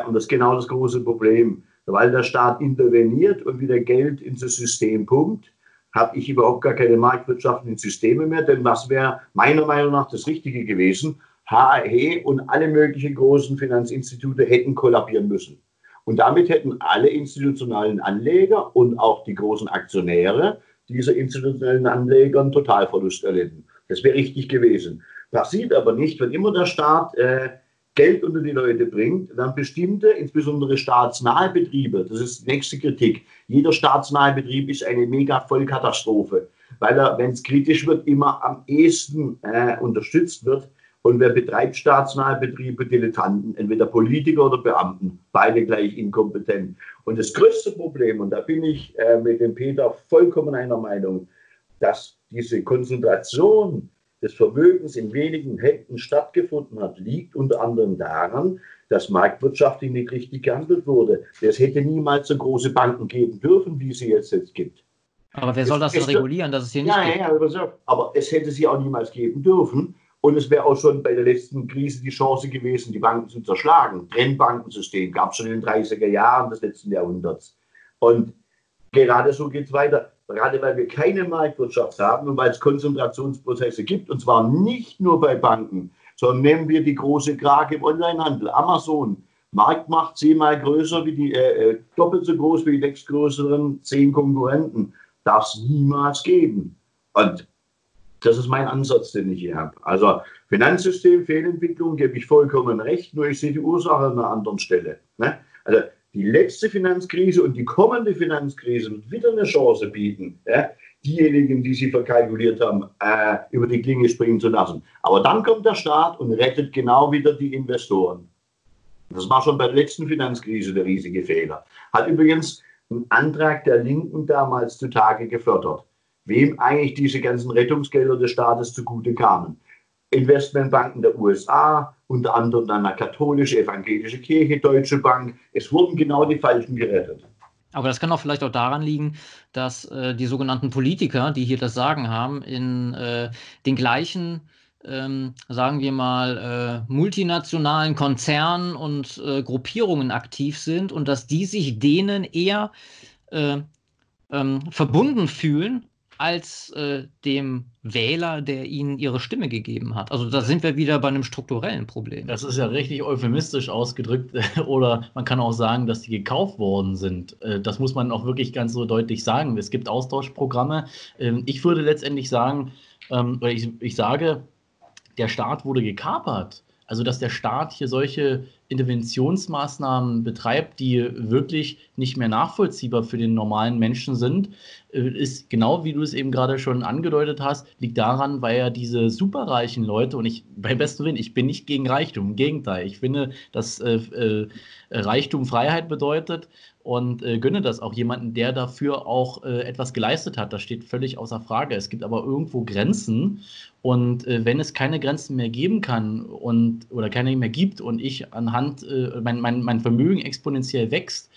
Und das ist genau das große Problem. Weil der Staat interveniert und wieder Geld ins System pumpt, habe ich überhaupt gar keine marktwirtschaftlichen Systeme mehr. Denn was wäre meiner Meinung nach das Richtige gewesen? HAE und alle möglichen großen Finanzinstitute hätten kollabieren müssen. Und damit hätten alle institutionellen Anleger und auch die großen Aktionäre dieser institutionellen Anleger einen Totalverlust erlitten. Das wäre richtig gewesen. Passiert aber nicht, wenn immer der Staat äh, Geld unter die Leute bringt, dann bestimmte, insbesondere staatsnahe Betriebe, das ist die nächste Kritik, jeder staatsnahe Betrieb ist eine mega Vollkatastrophe, weil er, wenn es kritisch wird, immer am ehesten äh, unterstützt wird Und wer betreibt staatsnahe Betriebe? Dilettanten, entweder Politiker oder Beamten, beide gleich inkompetent. Und das größte Problem, und da bin ich äh, mit dem Peter vollkommen einer Meinung, dass diese Konzentration des Vermögens in wenigen Händen stattgefunden hat, liegt unter anderem daran, dass marktwirtschaftlich nicht richtig gehandelt wurde. Es hätte niemals so große Banken geben dürfen, wie sie jetzt, jetzt gibt. Aber wer soll das denn regulieren, dass es hier nicht ja, gibt? Ja, aber es hätte sie auch niemals geben dürfen. Und es wäre auch schon bei der letzten Krise die Chance gewesen, die Banken zu zerschlagen. Trennbankensystem gab es schon in den 30er Jahren des letzten Jahrhunderts. Und gerade so geht es weiter. Gerade weil wir keine Marktwirtschaft haben und weil es Konzentrationsprozesse gibt, und zwar nicht nur bei Banken, sondern nehmen wir die große Krake im Onlinehandel, Amazon. Marktmacht zehnmal größer wie die, äh, äh, doppelt so groß wie die nächstgrößeren zehn Konkurrenten. Darf es niemals geben. Und das ist mein Ansatz, den ich hier habe. Also Finanzsystem, Fehlentwicklung, gebe ich vollkommen recht, nur ich sehe die Ursache an einer anderen Stelle. Ne? Also die letzte Finanzkrise und die kommende Finanzkrise wird wieder eine Chance bieten, ja? diejenigen, die sie verkalkuliert haben, äh, über die Klinge springen zu lassen. Aber dann kommt der Staat und rettet genau wieder die Investoren. Das war schon bei der letzten Finanzkrise der riesige Fehler. Hat übrigens ein Antrag der Linken damals zutage gefördert, wem eigentlich diese ganzen Rettungsgelder des Staates zugute kamen. Investmentbanken der USA, unter anderem dann eine katholische, evangelische Kirche, Deutsche Bank. Es wurden genau die Falschen gerettet. Aber das kann auch vielleicht auch daran liegen, dass äh, die sogenannten Politiker, die hier das Sagen haben, in äh, den gleichen, ähm, sagen wir mal, äh, multinationalen Konzernen und äh, Gruppierungen aktiv sind und dass die sich denen eher äh, ähm, verbunden fühlen als äh, dem Wähler, der ihnen ihre Stimme gegeben hat. Also da sind wir wieder bei einem strukturellen Problem. Das ist ja richtig euphemistisch ausgedrückt. *laughs* Oder man kann auch sagen, dass die gekauft worden sind. Äh, das muss man auch wirklich ganz so deutlich sagen. Es gibt Austauschprogramme. Ähm, ich würde letztendlich sagen, ähm, ich, ich sage, der Staat wurde gekapert. Also, dass der Staat hier solche Interventionsmaßnahmen betreibt, die wirklich nicht mehr nachvollziehbar für den normalen Menschen sind, äh, ist genau wie du es eben gerade schon angedeutet hast, liegt daran, weil ja diese superreichen Leute, und ich beim besten Willen, ich bin nicht gegen Reichtum, im Gegenteil, ich finde, dass äh, äh, Reichtum Freiheit bedeutet und äh, gönne das auch jemanden, der dafür auch äh, etwas geleistet hat. Das steht völlig außer Frage. Es gibt aber irgendwo Grenzen und äh, wenn es keine Grenzen mehr geben kann und oder keine mehr gibt und ich anhand äh, mein, mein, mein Vermögen exponentiell wächst,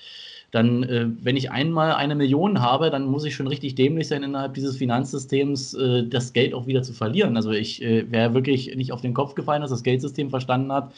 dann, äh, wenn ich einmal eine Million habe, dann muss ich schon richtig dämlich sein, innerhalb dieses Finanzsystems äh, das Geld auch wieder zu verlieren. Also ich äh, wäre wirklich nicht auf den Kopf gefallen, dass das Geldsystem verstanden hat,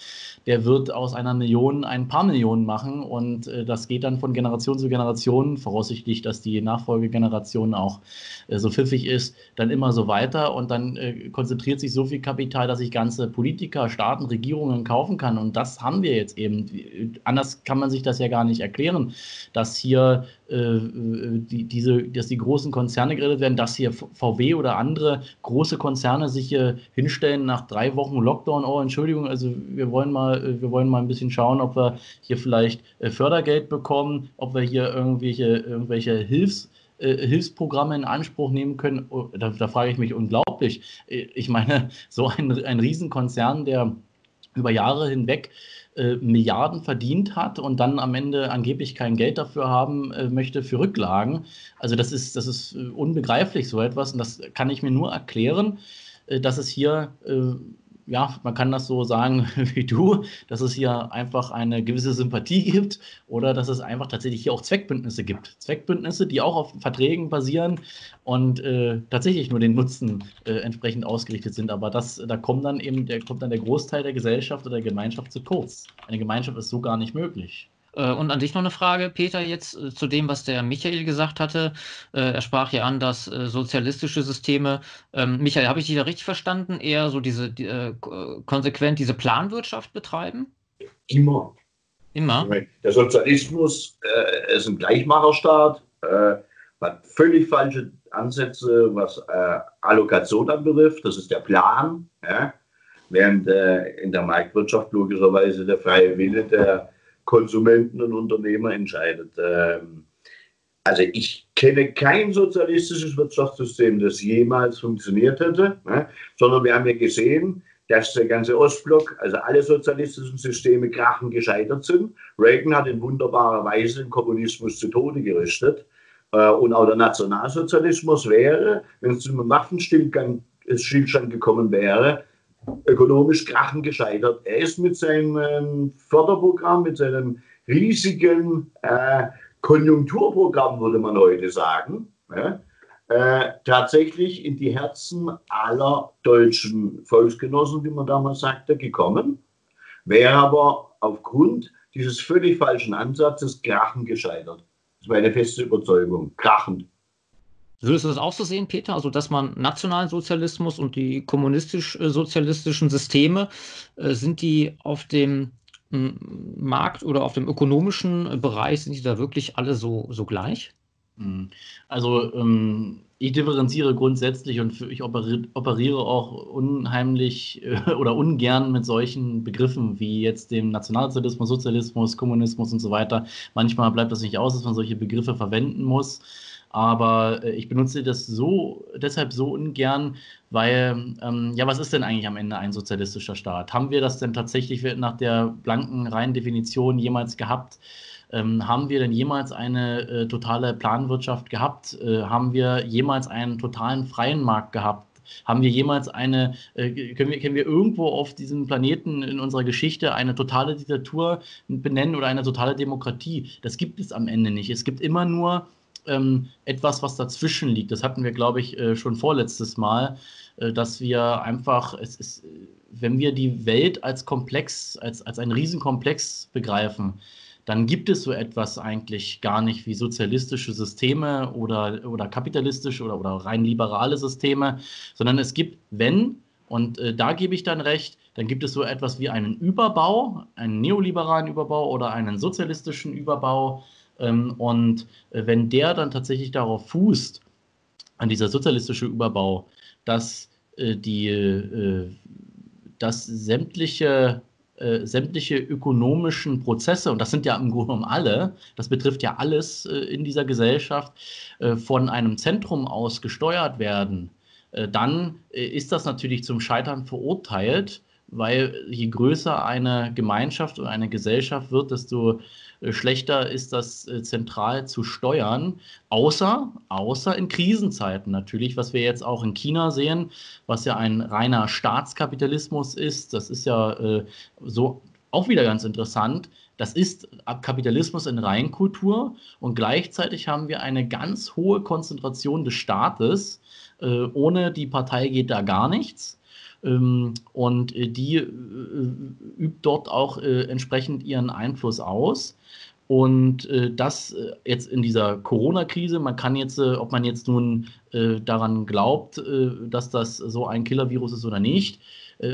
der wird aus einer Million ein paar Millionen machen und äh, das geht dann von Generation zu Generation, voraussichtlich, dass die Nachfolgegeneration auch äh, so pfiffig ist, dann immer so weiter und dann äh, konzentriert sich so viel Kapital, dass ich ganze Politiker, Staaten, Regierungen kaufen kann und das haben wir jetzt eben. Anders kann man sich das ja gar nicht erklären, dass hier äh, die, diese, dass die großen Konzerne geredet werden, dass hier VW oder andere große Konzerne sich hier hinstellen nach drei Wochen Lockdown, oh Entschuldigung, also wir wollen mal, äh, wir wollen mal ein bisschen schauen, ob wir hier vielleicht äh, Fördergeld bekommen, ob wir hier irgendwelche, irgendwelche Hilfs Hilfsprogramme in Anspruch nehmen können. Oh, da, da, frage ich mich unglaublich. Ich meine, *laughs* so ein, ein Riesenkonzern, der über Jahre hinweg äh, Milliarden verdient hat und dann am Ende angeblich kein Geld dafür haben äh, möchte für Rücklagen. Also das ist, das ist äh, unbegreiflich so etwas und das kann ich mir nur erklären, äh, dass es hier ja, man kann das so sagen *laughs* wie du, dass es hier einfach eine gewisse Sympathie gibt oder dass es einfach tatsächlich hier auch Zweckbündnisse gibt. Zweckbündnisse, die auch auf Verträgen basieren und äh, tatsächlich nur den Nutzen äh, entsprechend ausgerichtet sind. Aber das, da kommt dann eben der, kommt dann der Großteil der Gesellschaft oder der Gemeinschaft zu kurz. Eine Gemeinschaft ist so gar nicht möglich. Äh, und an dich noch eine Frage, Peter, jetzt äh, zu dem, was der Michael gesagt hatte. Äh, er sprach ja an, dass sozialistische Systeme, ähm, Michael, habe ich dich da richtig verstanden, eher so diese die, konsequent diese Planwirtschaft betreiben? Immer. Immer. Der Sozialismus äh, ist ein Gleichmacherstaat, äh, hat völlig falsche Ansätze, was äh, Allokation anbetrifft. Das ist der Plan. Ja? Während in der Marktwirtschaft logischerweise der freie Wille der Konsumenten und Unternehmer entscheidet. Ähm, also ich kenne kein sozialistisches Wirtschaftssystem, das jemals funktioniert hätte, ne? sondern wir haben ja gesehen, dass der ganze Ostblock, also alle sozialistischen Systeme krachen gescheitert sind. Reagan hat in wunderbarer Weise den Kommunismus zu Tode gerüstet. Äh, und auch der Nationalsozialismus wäre, wenn es zu einem Waffenstillstand gekommen wäre, ökonomisch krachen gescheitert. Er ist mit seinem ähm, Förderprogramm, mit seinem riesigen äh, Konjunkturprogramm, würde man heute sagen, ja, äh, tatsächlich in die Herzen aller deutschen Volksgenossen, wie man damals sagte, gekommen, wäre aber aufgrund dieses völlig falschen Ansatzes krachen gescheitert. Das ist meine feste Überzeugung. Krachend. Würdest du das auch so sehen, Peter? Also, dass man nationalen Sozialismus und die kommunistisch-sozialistischen Systeme, äh, sind die auf dem hm, Markt oder auf dem ökonomischen Bereich, sind die da wirklich alle so, so gleich? Hm. Also ähm, ich differenziere grundsätzlich und ich operiere auch unheimlich äh, oder ungern mit solchen Begriffen wie jetzt dem Nationalsozialismus, Sozialismus, Kommunismus und so weiter. Manchmal bleibt das nicht aus, dass man solche Begriffe verwenden muss. Aber äh, ich benutze das so deshalb so ungern, weil ähm, ja, was ist denn eigentlich am Ende ein sozialistischer Staat? Haben wir das denn tatsächlich nach der blanken reinen Definition jemals gehabt? Ähm, haben wir denn jemals eine äh, totale Planwirtschaft gehabt? Äh, haben wir jemals einen totalen freien Markt gehabt? Haben wir jemals eine, äh, können, wir, können wir irgendwo auf diesem Planeten in unserer Geschichte eine totale Diktatur benennen oder eine totale Demokratie? Das gibt es am Ende nicht. Es gibt immer nur ähm, etwas, was dazwischen liegt. Das hatten wir, glaube ich, äh, schon vorletztes Mal, äh, dass wir einfach, es ist, wenn wir die Welt als Komplex, als, als einen Riesenkomplex begreifen, dann gibt es so etwas eigentlich gar nicht wie sozialistische Systeme oder, oder kapitalistische oder, oder rein liberale Systeme, sondern es gibt, wenn, und äh, da gebe ich dann recht, dann gibt es so etwas wie einen Überbau, einen neoliberalen Überbau oder einen sozialistischen Überbau. Ähm, und äh, wenn der dann tatsächlich darauf fußt, an dieser sozialistische Überbau, dass äh, die, äh, dass sämtliche äh, sämtliche ökonomischen Prozesse, und das sind ja im Grunde genommen alle, das betrifft ja alles äh, in dieser Gesellschaft, äh, von einem Zentrum aus gesteuert werden, dann ist das natürlich zum Scheitern verurteilt, weil je größer eine Gemeinschaft oder eine Gesellschaft wird, desto schlechter ist das äh, zentral zu steuern, außer, außer in Krisenzeiten natürlich, was wir jetzt auch in China sehen, was ja ein reiner Staatskapitalismus ist. Das ist ja äh, so auch wieder ganz interessant. Das ist Kapitalismus in Reinkultur und gleichzeitig haben wir eine ganz hohe Konzentration des Staates. Äh, ohne die Partei geht da gar nichts. Ähm, und äh, die äh, übt dort auch äh, entsprechend ihren Einfluss aus. Und äh, das äh, jetzt in dieser Corona-Krise, man kann jetzt, äh, ob man jetzt nun daran glaubt, dass das so ein Killer-Virus ist oder nicht,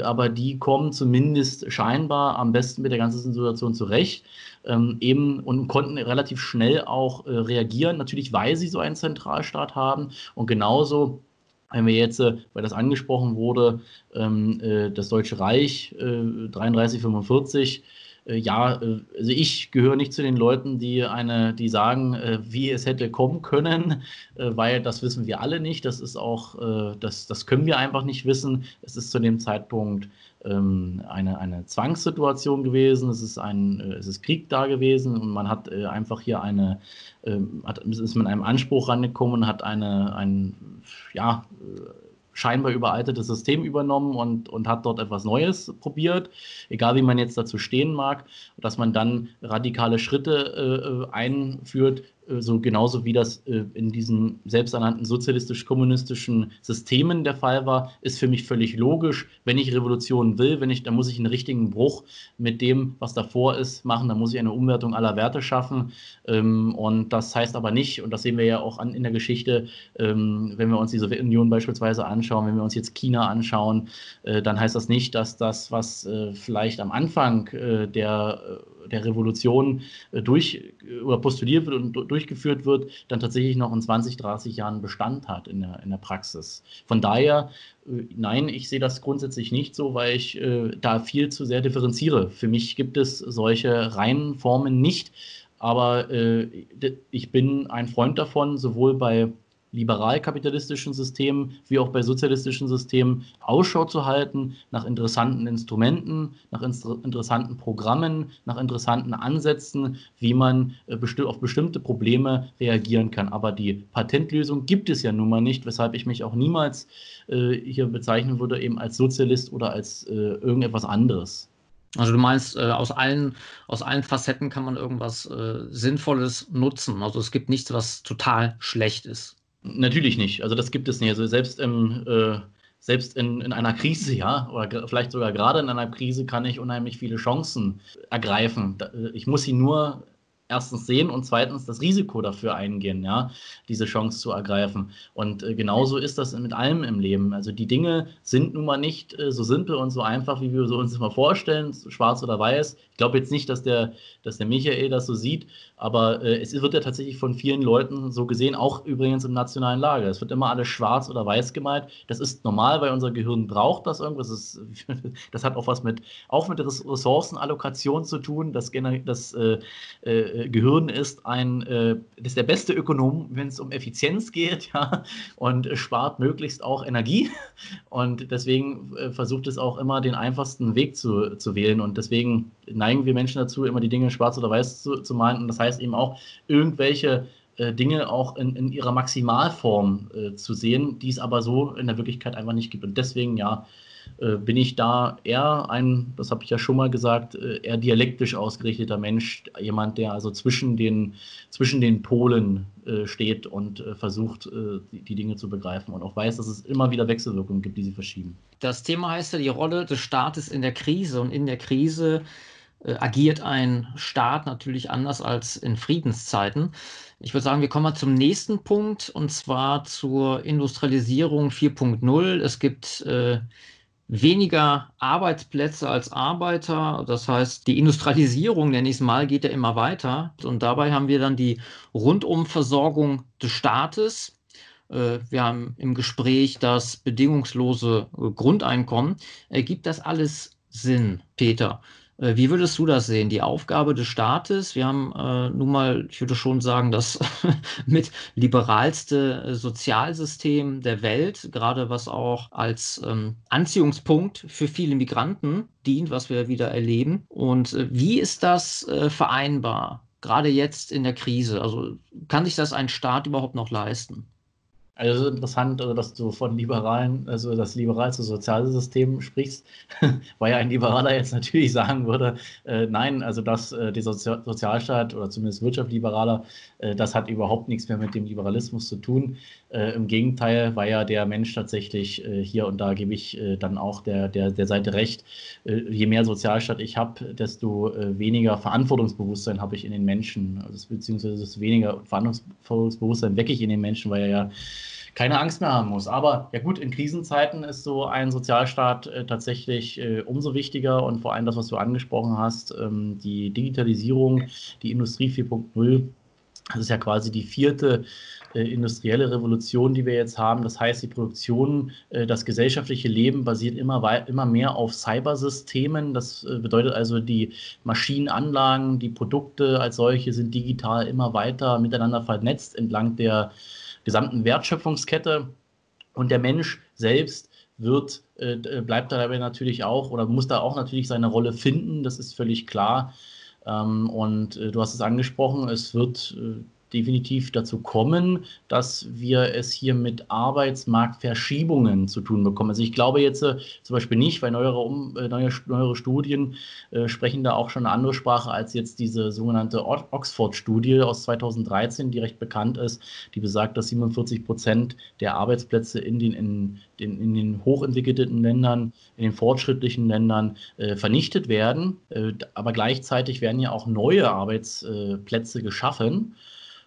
aber die kommen zumindest scheinbar am besten mit der ganzen Situation zurecht ähm, eben und konnten relativ schnell auch reagieren, natürlich weil sie so einen Zentralstaat haben und genauso wenn wir jetzt, äh, weil das angesprochen wurde, ähm, äh, das Deutsche Reich äh, 33, 45, äh, ja, äh, also ich gehöre nicht zu den Leuten, die eine, die sagen, äh, wie es hätte kommen können, weil das wissen wir alle nicht. Das ist auch, das, das können wir einfach nicht wissen. Es ist zu dem Zeitpunkt ähm, eine, eine Zwangssituation gewesen, es ist ein, es ist Krieg da gewesen und man hat einfach hier eine, ähm, hat, ist mit einem Anspruch rangekommen hat eine, ein, ja, scheinbar überaltetes System übernommen und, und hat dort etwas Neues probiert, egal wie man jetzt dazu stehen mag, dass man dann radikale Schritte äh, einführt, äh, so genauso wie das äh, in diesen selbsternannten sozialistisch-kommunistischen Systemen der Fall war, ist für mich völlig logisch. Wenn ich Revolution will, wenn ich, dann muss ich einen richtigen Bruch mit dem, was davor ist, machen. Dann muss ich eine Umwertung aller Werte schaffen. Ähm, und das heißt aber nicht, und das sehen wir ja auch an, in der Geschichte, ähm, wenn wir uns die Sowjetunion beispielsweise anschauen, wenn wir uns jetzt China anschauen, äh, dann heißt das nicht, dass das, was vielleicht am Anfang der der Revolution äh, durch, oder postuliert wird und durchgeführt wird, dann tatsächlich noch in 20, 30 Jahren Bestand hat in der, in der Praxis. Von daher, äh, nein, ich sehe das grundsätzlich nicht so, weil ich äh, da viel zu sehr differenziere. Für mich gibt es solche reinen Formen nicht, aber äh, ich bin ein Freund davon, sowohl bei liberal-kapitalistischen Systemen wie auch bei sozialistischen Systemen Ausschau zu halten nach interessanten Instrumenten, nach interessanten Programmen, nach interessanten Ansätzen, wie man äh, auf bestimmte Probleme reagieren kann. Aber die Patentlösung gibt es ja nun mal nicht, weshalb ich mich auch niemals äh, hier bezeichnen würde, eben als Sozialist oder als äh, irgendetwas anderes. Also du meinst, äh, aus, allen, aus allen Facetten kann man irgendwas äh, Sinnvolles nutzen. Also es gibt nichts, was total schlecht ist. Natürlich nicht. Also das gibt es nicht. Also selbst im äh, selbst in, in einer Krise, ja, oder vielleicht sogar gerade in einer Krise kann ich unheimlich viele Chancen ergreifen. Äh, ich muss sie nur erstens sehen und zweitens das Risiko dafür eingehen, ja, diese Chance zu ergreifen. Und äh, genauso ist das mit allem im Leben. Also die Dinge sind nun mal nicht äh, so simpel und so einfach, wie wir uns das mal vorstellen, schwarz oder weiß. Ich glaube jetzt nicht, dass der, dass der Michael das so sieht, aber äh, es wird ja tatsächlich von vielen Leuten so gesehen, auch übrigens im nationalen Lager. Es wird immer alles schwarz oder weiß gemalt. Das ist normal, weil unser Gehirn braucht das irgendwas. Das, *laughs* das hat auch was mit, auch mit Ressourcenallokation zu tun. Das, das äh, äh, Gehirn ist ein, äh, ist der beste Ökonom, wenn es um Effizienz geht, *laughs* ja, und spart möglichst auch Energie. Und deswegen äh, versucht es auch immer den einfachsten Weg zu, zu wählen. Und deswegen neigen wir Menschen dazu, immer die Dinge schwarz oder weiß zu, zu malen. Und das heißt eben auch, irgendwelche äh, Dinge auch in, in ihrer Maximalform äh, zu sehen, die es aber so in der Wirklichkeit einfach nicht gibt. Und deswegen, ja, äh, bin ich da eher ein, das habe ich ja schon mal gesagt, äh, eher dialektisch ausgerichteter Mensch, jemand, der also zwischen den, zwischen den Polen äh, steht und äh, versucht, die, Dinge zu begreifen und auch weiß, dass es immer wieder Wechselwirkungen gibt, die sie verschieben. Das Thema heißt ja die Rolle des Staates in der Krise und in der Krise äh, agiert ein Staat natürlich anders als in Friedenszeiten. Ich würde sagen, wir kommen mal zum nächsten Punkt und zwar zur Industrialisierung 4.0. Es gibt äh, weniger Arbeitsplätze als Arbeiter. Das heißt, die Industrialisierung, nenne ich es mal, geht ja immer weiter. Und dabei haben wir dann die Rundumversorgung des Staates. Äh, wir haben im Gespräch das bedingungslose Grundeinkommen. Ergibt das alles Sinn, Peter? Äh, wie würdest du das sehen? Die Aufgabe des Staates, wir haben äh, nun mal, ich würde schon sagen, das *laughs* mit liberalste äh, Sozialsystem der Welt, gerade was auch als ähm, Anziehungspunkt für viele Migranten dient, was wir wieder erleben. Und äh, wie ist das äh, vereinbar, gerade jetzt in der Krise? Also kann sich das ein Staat überhaupt noch leisten? Also es ist interessant, also, dass du von liberalen, also das liberalste Sozialsystem sprichst, *laughs* weil ja ein Liberaler jetzt natürlich sagen würde, äh, nein, also das, äh, der Sozi Sozialstaat oder zumindest Wirtschaftsliberaler, äh, das hat überhaupt nichts mehr mit dem Liberalismus zu tun. Äh, Im Gegenteil, weil ja der Mensch tatsächlich äh, hier und da gebe ich äh, dann auch der, der, der Seite recht, je mehr Sozialstaat ich habe, desto weniger Verantwortungsbewusstsein habe ich in den Menschen, also, beziehungsweise desto weniger Verantwortungsbewusstsein wecke ich in den Menschen, weil er ja keine Angst mehr haben muss. Aber ja gut, in Krisenzeiten ist so ein Sozialstaat äh, tatsächlich äh, umso wichtiger und vor allem das, was du angesprochen hast, ähm, die Digitalisierung, die Industrie 4.0, das ist ja quasi die vierte äh, industrielle Revolution, die wir jetzt haben. Das heißt, die Produktion, äh, das gesellschaftliche Leben basiert immer, immer mehr auf Cybersystemen. Das äh, bedeutet also, die Maschinenanlagen, die Produkte als solche sind digital immer weiter miteinander vernetzt entlang der gesamten Wertschöpfungskette. Und der Mensch selbst wird, äh, bleibt dabei natürlich auch oder muss da auch natürlich seine Rolle finden, das ist völlig klar. Ähm, und äh, du hast es angesprochen, es wird äh, definitiv dazu kommen, dass wir es hier mit Arbeitsmarktverschiebungen zu tun bekommen. Also ich glaube jetzt äh, zum Beispiel nicht, weil neuere, um, äh, neue, neuere Studien äh, sprechen da auch schon eine andere Sprache als jetzt diese sogenannte Oxford-Studie aus 2013, die recht bekannt ist, die besagt, dass 47 Prozent der Arbeitsplätze in den, in, den, in den hochentwickelten Ländern, in den fortschrittlichen Ländern äh, vernichtet werden. Äh, aber gleichzeitig werden ja auch neue Arbeitsplätze geschaffen.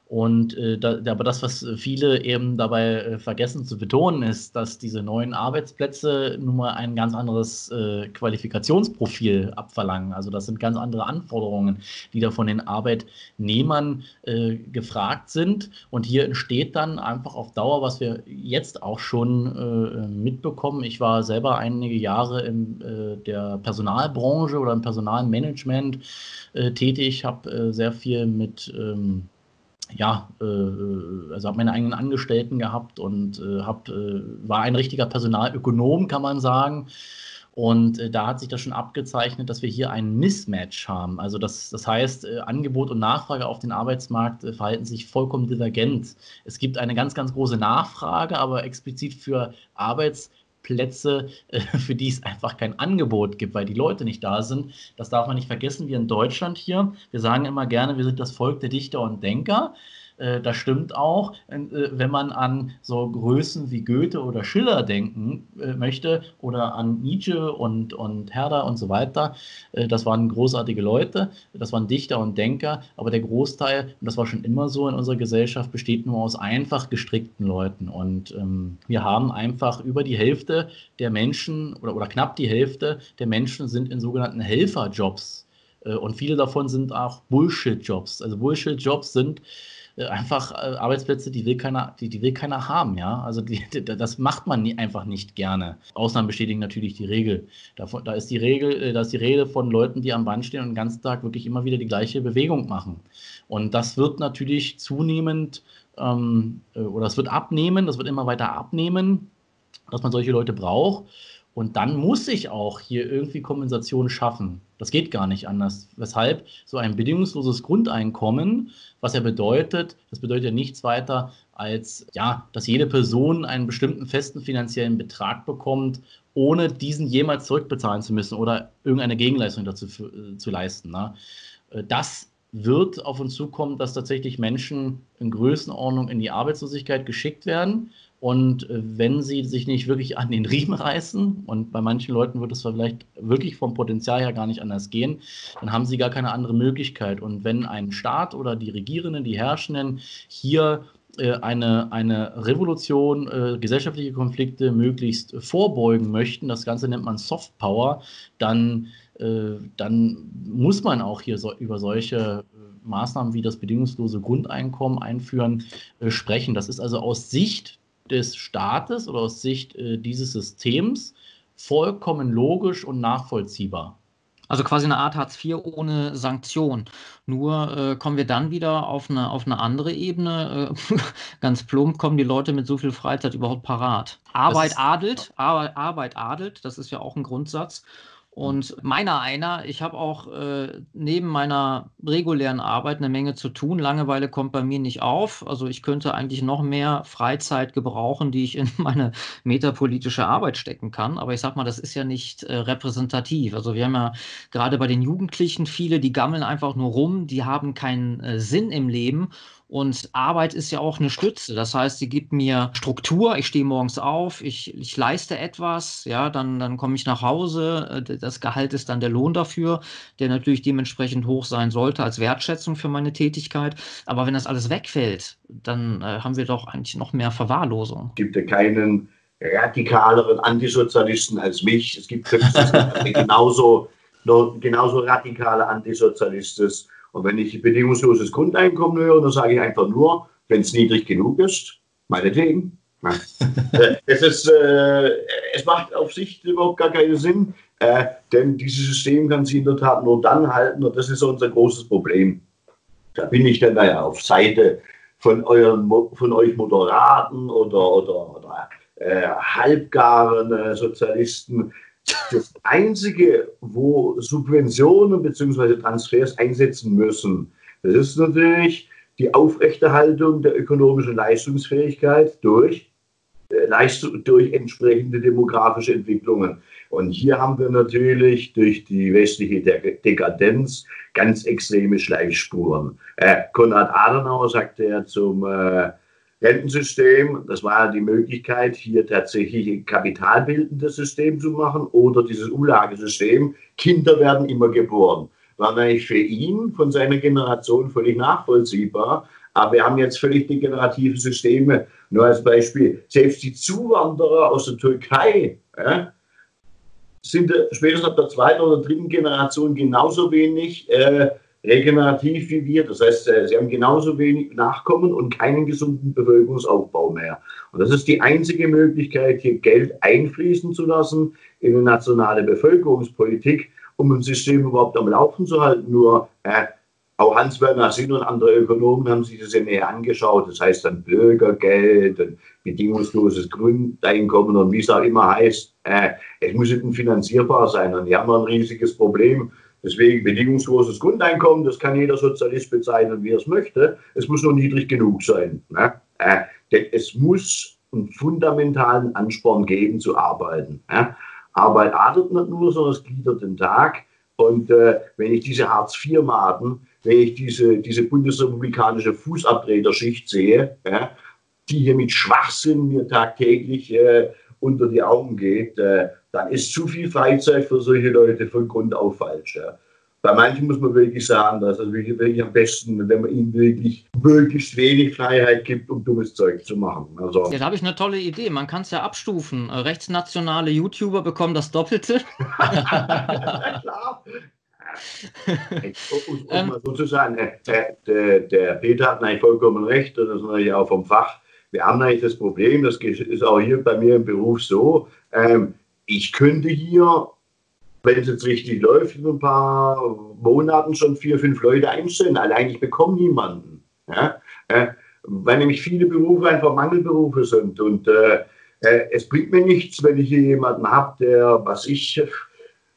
Und äh, da, aber das, was viele eben dabei äh, vergessen zu betonen, ist, dass diese neuen Arbeitsplätze nun mal ein ganz anderes äh, Qualifikationsprofil abverlangen. Also das sind ganz andere Anforderungen, die da von den Arbeitnehmern äh, gefragt sind. Und hier entsteht dann einfach auf Dauer, was wir jetzt auch schon äh, mitbekommen. Ich war selber einige Jahre in äh, der Personalbranche oder im Personalmanagement tätig, habe sehr viel mit ähm, ja, äh, also habe meine eigenen Angestellten gehabt und äh, hab, äh, war ein richtiger Personalökonom, kann man sagen. Und äh, da hat sich das schon abgezeichnet, dass wir hier ein Mismatch haben. Also das, das heißt, äh, Angebot und Nachfrage auf den Arbeitsmarkt äh, verhalten sich vollkommen divergent. Es gibt eine ganz, ganz große Nachfrage, aber explizit für Arbeitsplätze, äh, *laughs* für die es einfach kein Angebot gibt, weil die Leute nicht da sind. Das darf man nicht vergessen, wir in Deutschland hier. Wir sagen immer gerne, wir sind das Volk der Dichter und Denker. Äh, das stimmt auch, äh, wenn man an so Größen wie Goethe oder Schiller denken äh, möchte oder an Nietzsche und, und Herder und so weiter. das waren großartige Leute, das waren Dichter und Denker, aber der Großteil, und das war schon immer so in unserer Gesellschaft, besteht nur aus einfach gestrickten Leuten. Und ähm, wir haben einfach über die Hälfte der Menschen oder, oder knapp die Hälfte der Menschen sind in sogenannten Helferjobs. Und viele davon sind auch Bullshit-Jobs. Also Bullshit-Jobs sind einfach äh, Arbeitsplätze, die will keiner, die, die will keiner haben, ja. Also die, *laughs* das macht man nie, einfach nicht gerne. Ausnahmen bestätigen natürlich die Regel. Davon, da ist die Regel, äh, da ist die Rede von Leuten, die am Band stehen und den ganzen Tag wirklich immer wieder die gleiche Bewegung machen. Und das wird natürlich zunehmend ähm, oder es wird abnehmen, das wird immer weiter abnehmen, dass man solche Leute braucht. Und dann muss ich auch hier irgendwie Kompensation schaffen. Das geht gar nicht anders. Weshalb so ein bedingungsloses Grundeinkommen, was ja bedeutet, das bedeutet ja nichts weiter als, ja, dass jede Person einen bestimmten festen finanziellen Betrag bekommt, ohne diesen jemals zurückbezahlen zu müssen oder irgendeine Gegenleistung dazu äh, zu leisten. Ne? Äh, das wird auf uns zukommen, dass tatsächlich Menschen in Größenordnung in die Arbeitslosigkeit geschickt werden und äh, wenn sie sich nicht wirklich an den Riemen *laughs* reißen, und bei manchen Leuten wird es vielleicht wirklich vom Potenzial her gar nicht anders gehen, dann haben sie gar keine andere Möglichkeit. Und wenn ein Staat oder die Regierenden, die Herrschenden hier äh, eine, eine Revolution, äh, gesellschaftliche Konflikte möglichst vorbeugen möchten, das Ganze nennt man Soft Power, dann, dann muss man auch hier so, über solche äh, Maßnahmen wie das bedingungslose Grundeinkommen einführen, äh, sprechen. Das ist also aus Sicht des Staates oder aus Sicht äh, dieses Systems vollkommen logisch und nachvollziehbar. Also quasi eine Art Hartz IV ohne Sanktion. Nur äh, kommen wir dann wieder auf eine, auf eine andere Ebene. Äh, *laughs* ganz plump kommen die Leute mit so viel Freizeit überhaupt parat. Arbeit adelt, Arbeit, Arbeit adelt, das ist ja auch ein Grundsatz. Und meiner einer, ich habe auch äh, neben meiner regulären Arbeit eine Menge zu tun. Langeweile kommt bei mir nicht auf. Also ich könnte eigentlich noch mehr Freizeit gebrauchen, die ich in *laughs* meine metapolitische Arbeit stecken kann. Aber ich sage mal, das ist ja nicht äh, repräsentativ. Also wir haben ja gerade bei den Jugendlichen viele, die gammeln einfach nur rum, die haben keinen äh, Sinn im Leben. Und Arbeit ist ja auch eine Stütze. Das heißt, sie gibt mir Struktur. Ich stehe morgens auf, ich, ich leiste etwas, ja, dann, dann komme ich nach Hause. Äh, das Gehalt ist dann der Lohn dafür, der natürlich dementsprechend hoch sein sollte als Wertschätzung für meine Tätigkeit. Aber wenn das alles wegfällt, dann äh, haben wir doch eigentlich noch mehr Verwahrlosung. Es gibt ja keinen radikaleren Antisozialisten als mich. Es gibt genauso, genauso radikale Antisozialisten und wenn ich bedingungsloses Grundeinkommen höre, dann sage ich einfach nur, wenn es niedrig genug ist, meinetwegen. *laughs* Äh, es, ist, äh, es macht auf Sicht überhaupt gar keinen Sinn, äh, denn dieses System kann sich in der Tat nur dann halten und das ist unser großes Problem. Da bin ich dann naja auf Seite von, euren, von euch Moderaten oder, oder, oder äh, halbgaren äh, Sozialisten, das Einzige, wo Subventionen bzw. Transfers einsetzen müssen, das ist natürlich die Aufrechterhaltung der ökonomischen Leistungsfähigkeit durch, äh, Leistung, durch entsprechende demografische Entwicklungen. Und hier haben wir natürlich durch die westliche Dekadenz ganz extreme Schleifspuren. Äh, Konrad Adenauer sagte ja zum äh, Rentensystem, das war die Möglichkeit, hier tatsächlich ein kapitalbildendes System zu machen oder dieses Umlagesystem. Kinder werden immer geboren. War natürlich für ihn von seiner Generation völlig nachvollziehbar. Aber wir haben jetzt völlig degenerative Systeme. Nur als Beispiel, selbst die Zuwanderer aus der Türkei ja, sind spätestens ab der zweiten oder dritten Generation genauso wenig äh, regenerativ wie wir. Das heißt, äh, sie haben genauso wenig Nachkommen und keinen gesunden Bevölkerungsaufbau mehr. Und das ist die einzige Möglichkeit, hier Geld einfließen zu lassen in eine nationale Bevölkerungspolitik, um ein System überhaupt am Laufen zu halten. Nur äh, auch Hans-Werner Sinn und andere Ökonomen haben sich das ja näher angeschaut. Das heißt dann Bürgergeld und bedingungsloses Grundeinkommen und wie es auch immer heißt. Äh, es muss eben finanzierbar sein. Und die haben ein riesiges Problem. Deswegen bedingungsloses Grundeinkommen, das kann jeder Sozialist bezeichnen, wie er es möchte. Es muss nur niedrig genug sein. Ne? Äh, denn es muss einen fundamentalen Ansporn geben, zu arbeiten. Ja? Arbeit adert nicht nur, sondern es gliedert den Tag. Und äh, wenn ich diese Hartz-IV-Maten, wenn ich diese, diese bundesrepublikanische Fußabtreterschicht sehe, ja, die hier mit Schwachsinn mir tagtäglich äh, unter die Augen geht, äh, dann ist zu viel Freizeit für solche Leute von Grund auf falsch. Ja. Bei manchen muss man wirklich sagen, dass es wirklich, wirklich am besten, wenn man ihnen wirklich möglichst wenig Freiheit gibt, um dummes Zeug zu machen. Also, Jetzt habe ich eine tolle Idee. Man kann es ja abstufen. Äh, rechtsnationale YouTuber bekommen das Doppelte. *laughs* Klar. um, um ähm, mal so zu sagen, äh, der, der, Peter hat eigentlich vollkommen recht, das ist natürlich auch vom Fach. Wir haben eigentlich das Problem, das ist auch hier bei mir im Beruf so, ähm, ich könnte hier wenn es jetzt richtig läuft, in ein paar Monaten schon vier, fünf Leute einstellen. Allein ich bekomme niemanden. Ja? Äh, weil nämlich viele Berufe einfach Mangelberufe sind. Und äh, äh, es bringt mir nichts, wenn ich hier jemanden habe, der, was ich,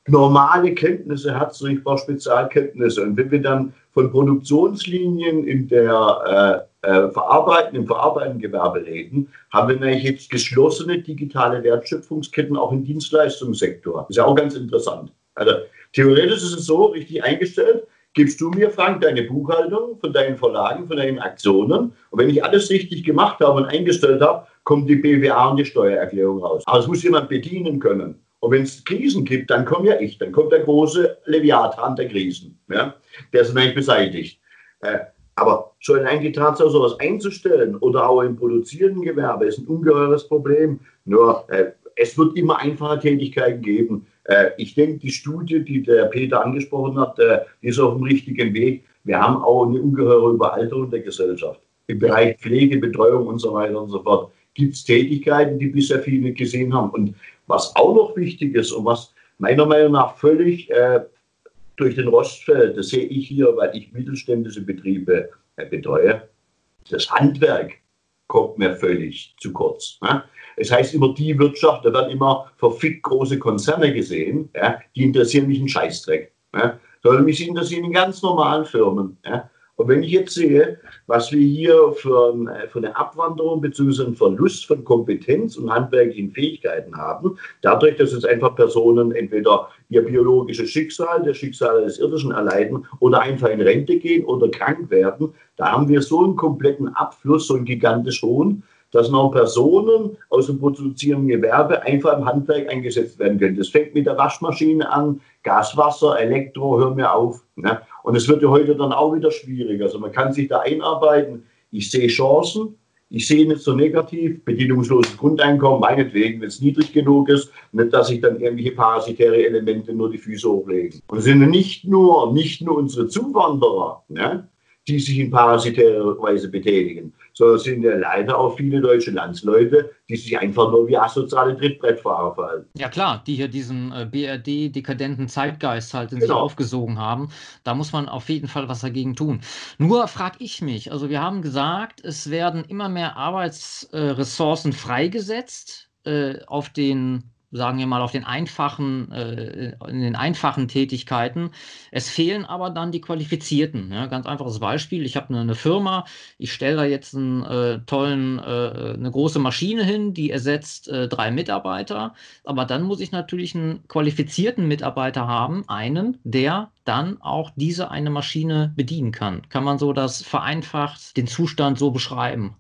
normale Kenntnisse hat, sondern ich brauche Spezialkenntnisse. Und wenn wir dann von Produktionslinien in der äh, Verarbeiten, im verarbeitenden Gewerbe reden, haben wir nämlich jetzt geschlossene digitale Wertschöpfungsketten auch im Dienstleistungssektor. Ist ja auch ganz interessant. Also theoretisch ist es so, richtig eingestellt, gibst du mir, Frank, deine Buchhaltung von deinen Verlagen, von deinen Aktionen. Und wenn ich alles richtig gemacht habe und eingestellt habe, kommt die BWA und die Steuererklärung raus. Aber es muss jemand bedienen können. Und wenn es Krisen gibt, dann komme ja ich, dann kommt der große Leviathan der Krisen. Ja? Der ist nämlich beseitigt. Äh, aber schon die Tatsache, sowas einzustellen oder auch im produzierenden Gewerbe, ist ein ungeheures Problem. Nur äh, es wird immer einfache Tätigkeiten geben. Äh, ich denke, die Studie, die der Peter angesprochen hat, äh, die ist auf dem richtigen Weg. Wir haben auch eine ungeheure Überalterung der Gesellschaft. Im Bereich Pflege, Betreuung und so weiter und so fort gibt es Tätigkeiten, die bisher viele gesehen haben. Und was auch noch wichtig ist und was meiner Meinung nach völlig äh, durch den Rost fällt, das sehe ich hier, weil ich mittelständische Betriebe äh, betreue, das Handwerk kommt mir völlig zu kurz. Ne? Es heißt immer, die Wirtschaft, da werden immer verfickt große Konzerne gesehen, ja? die interessieren mich einen Scheißdreck. Ja? Sondern mich interessieren die ganz normalen Firmen. Ja? Und wenn ich jetzt sehe, was wir hier für, für eine Abwanderung bzw. einen Verlust von Kompetenz und handwerklichen Fähigkeiten haben, dadurch, dass jetzt einfach Personen entweder ihr biologisches Schicksal, das Schicksal des Irdischen erleiden oder einfach in Rente gehen oder krank werden, da haben wir so einen kompletten Abfluss, so einen gigantisch hohen, dass noch Personen aus dem produzierenden Gewerbe einfach im Handwerk eingesetzt werden können. Das fängt mit der Waschmaschine an, Gas, Wasser, Elektro, hör mir auf. Ne? Und es wird ja heute dann auch wieder schwierig. Also man kann sich da einarbeiten. Ich sehe Chancen. Ich sehe nicht so negativ, bedingungsloses Grundeinkommen, meinetwegen, wenn es niedrig genug ist, nicht, dass sich dann irgendwelche parasitäre Elemente nur die Füße hochlegen. Und es sind nicht nur, nicht nur unsere Zuwanderer, ne, die sich in parasitärer Weise betätigen, sondern es sind ja leider auch viele deutsche Landsleute, die sich einfach nur wie asoziale Trittbrettfahrer verhalten. Ja klar, die hier diesen äh, BRD-dekadenten Zeitgeist halt in genau. sich aufgesogen haben. Da muss man auf jeden Fall was dagegen tun. Nur frage ich mich, also wir haben gesagt, es werden immer mehr Arbeitsressourcen freigesetzt äh, auf den sagen wir mal, auf den einfachen, äh, in den einfachen Tätigkeiten. Es fehlen aber dann die Qualifizierten. Ja, ganz einfaches Beispiel. Ich habe eine, eine, Firma, ich stelle da jetzt einen äh, tollen, äh, eine große Maschine hin, die ersetzt äh, drei Mitarbeiter. Aber dann muss ich natürlich einen qualifizierten Mitarbeiter haben, einen, der dann auch diese eine Maschine bedienen kann. Kann man so das vereinfacht den Zustand so beschreiben?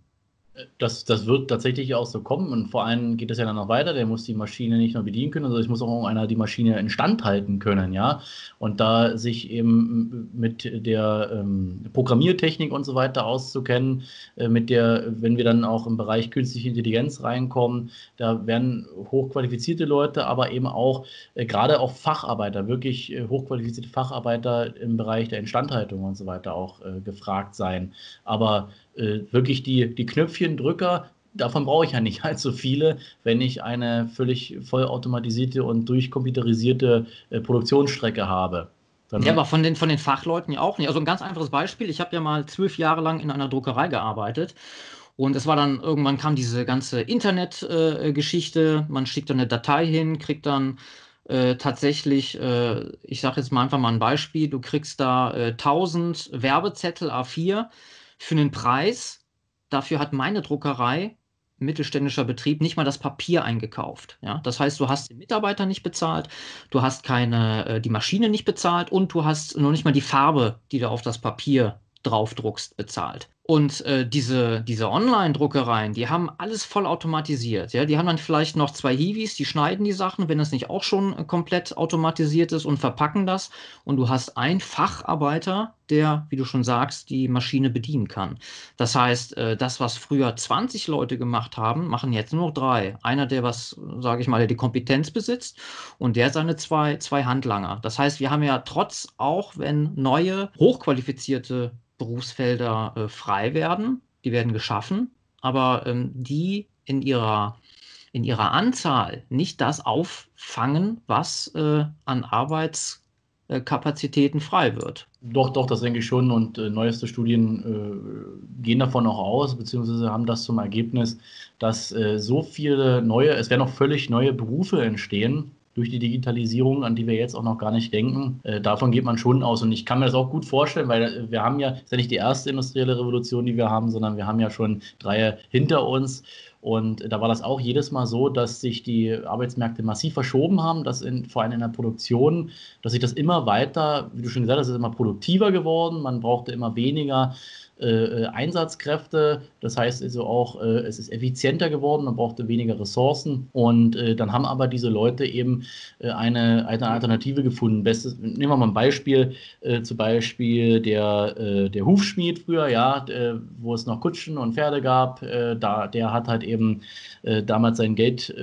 Das, das wird tatsächlich auch so kommen und vor allem geht es ja dann noch weiter. Der muss die Maschine nicht nur bedienen können, sondern es muss auch einer die Maschine instand halten können, ja. Und da sich eben mit der ähm, Programmiertechnik und so weiter auszukennen, äh, mit der, wenn wir dann auch im Bereich künstliche Intelligenz reinkommen, da werden hochqualifizierte Leute, aber eben auch äh, gerade auch Facharbeiter, wirklich äh, hochqualifizierte Facharbeiter im Bereich der Instandhaltung und so weiter auch äh, gefragt sein. Aber äh, wirklich die, die Knöpfchendrücker, davon brauche ich ja nicht *laughs* allzu viele, wenn ich eine völlig vollautomatisierte und durchcomputerisierte äh, Produktionsstrecke habe. Dann ja, aber von den, von den Fachleuten ja auch nicht. Also ein ganz einfaches Beispiel. Ich habe ja mal zwölf Jahre lang in einer Druckerei gearbeitet. Und es war dann, irgendwann kam diese ganze Internetgeschichte. Äh, Man schickt dann eine Datei hin, kriegt dann äh, tatsächlich, äh, ich sage jetzt mal einfach mal ein Beispiel, du kriegst da äh, 1000 Werbezettel A4 für einen Preis. Dafür hat meine Druckerei mittelständischer Betrieb nicht mal das Papier eingekauft. Ja? Das heißt, du hast den Mitarbeiter nicht bezahlt, du hast keine, äh, die Maschine nicht bezahlt und du hast noch nicht mal die Farbe, die du auf das Papier draufdruckst, bezahlt. Und äh, diese, diese Online-Druckereien, die haben alles voll automatisiert. Ja? Die haben dann vielleicht noch zwei Hiwis, die schneiden die Sachen, wenn es nicht auch schon äh, komplett automatisiert ist und verpacken das. Und du hast einen Facharbeiter, der, wie du schon sagst, die Maschine bedienen kann. Das heißt, äh, das, was früher 20 Leute gemacht haben, machen jetzt nur noch drei. Einer, der was, sage ich mal, der die Kompetenz besitzt und der seine zwei, zwei Handlanger. Das heißt, wir haben ja trotz, auch wenn neue, hochqualifizierte Berufsfelder äh, frei werden, die werden geschaffen, aber ähm, die in ihrer, in ihrer Anzahl nicht das auffangen, was äh, an Arbeitskapazitäten frei wird. Doch, doch, das denke ich schon. Und äh, neueste Studien äh, gehen davon auch aus, beziehungsweise haben das zum Ergebnis, dass äh, so viele neue, es werden noch völlig neue Berufe entstehen, durch die Digitalisierung, an die wir jetzt auch noch gar nicht denken. Äh, davon geht man schon aus. Und ich kann mir das auch gut vorstellen, weil wir haben ja, ist ja nicht die erste industrielle Revolution, die wir haben, sondern wir haben ja schon drei hinter uns. Und da war das auch jedes Mal so, dass sich die Arbeitsmärkte massiv verschoben haben, dass in, vor allem in der Produktion, dass sich das immer weiter, wie du schon gesagt hast, ist immer produktiver geworden. Man brauchte immer weniger äh, äh, Einsatzkräfte. Das heißt also auch, äh, es ist effizienter geworden, man brauchte weniger Ressourcen. Und äh, dann haben aber diese Leute eben äh, eine, eine Alternative gefunden. Bestes, nehmen wir mal ein Beispiel, äh, zum Beispiel der, der Hufschmied früher, ja, wo es noch Kutschen und Pferde gab, da, der hat halt eben damals sein Geld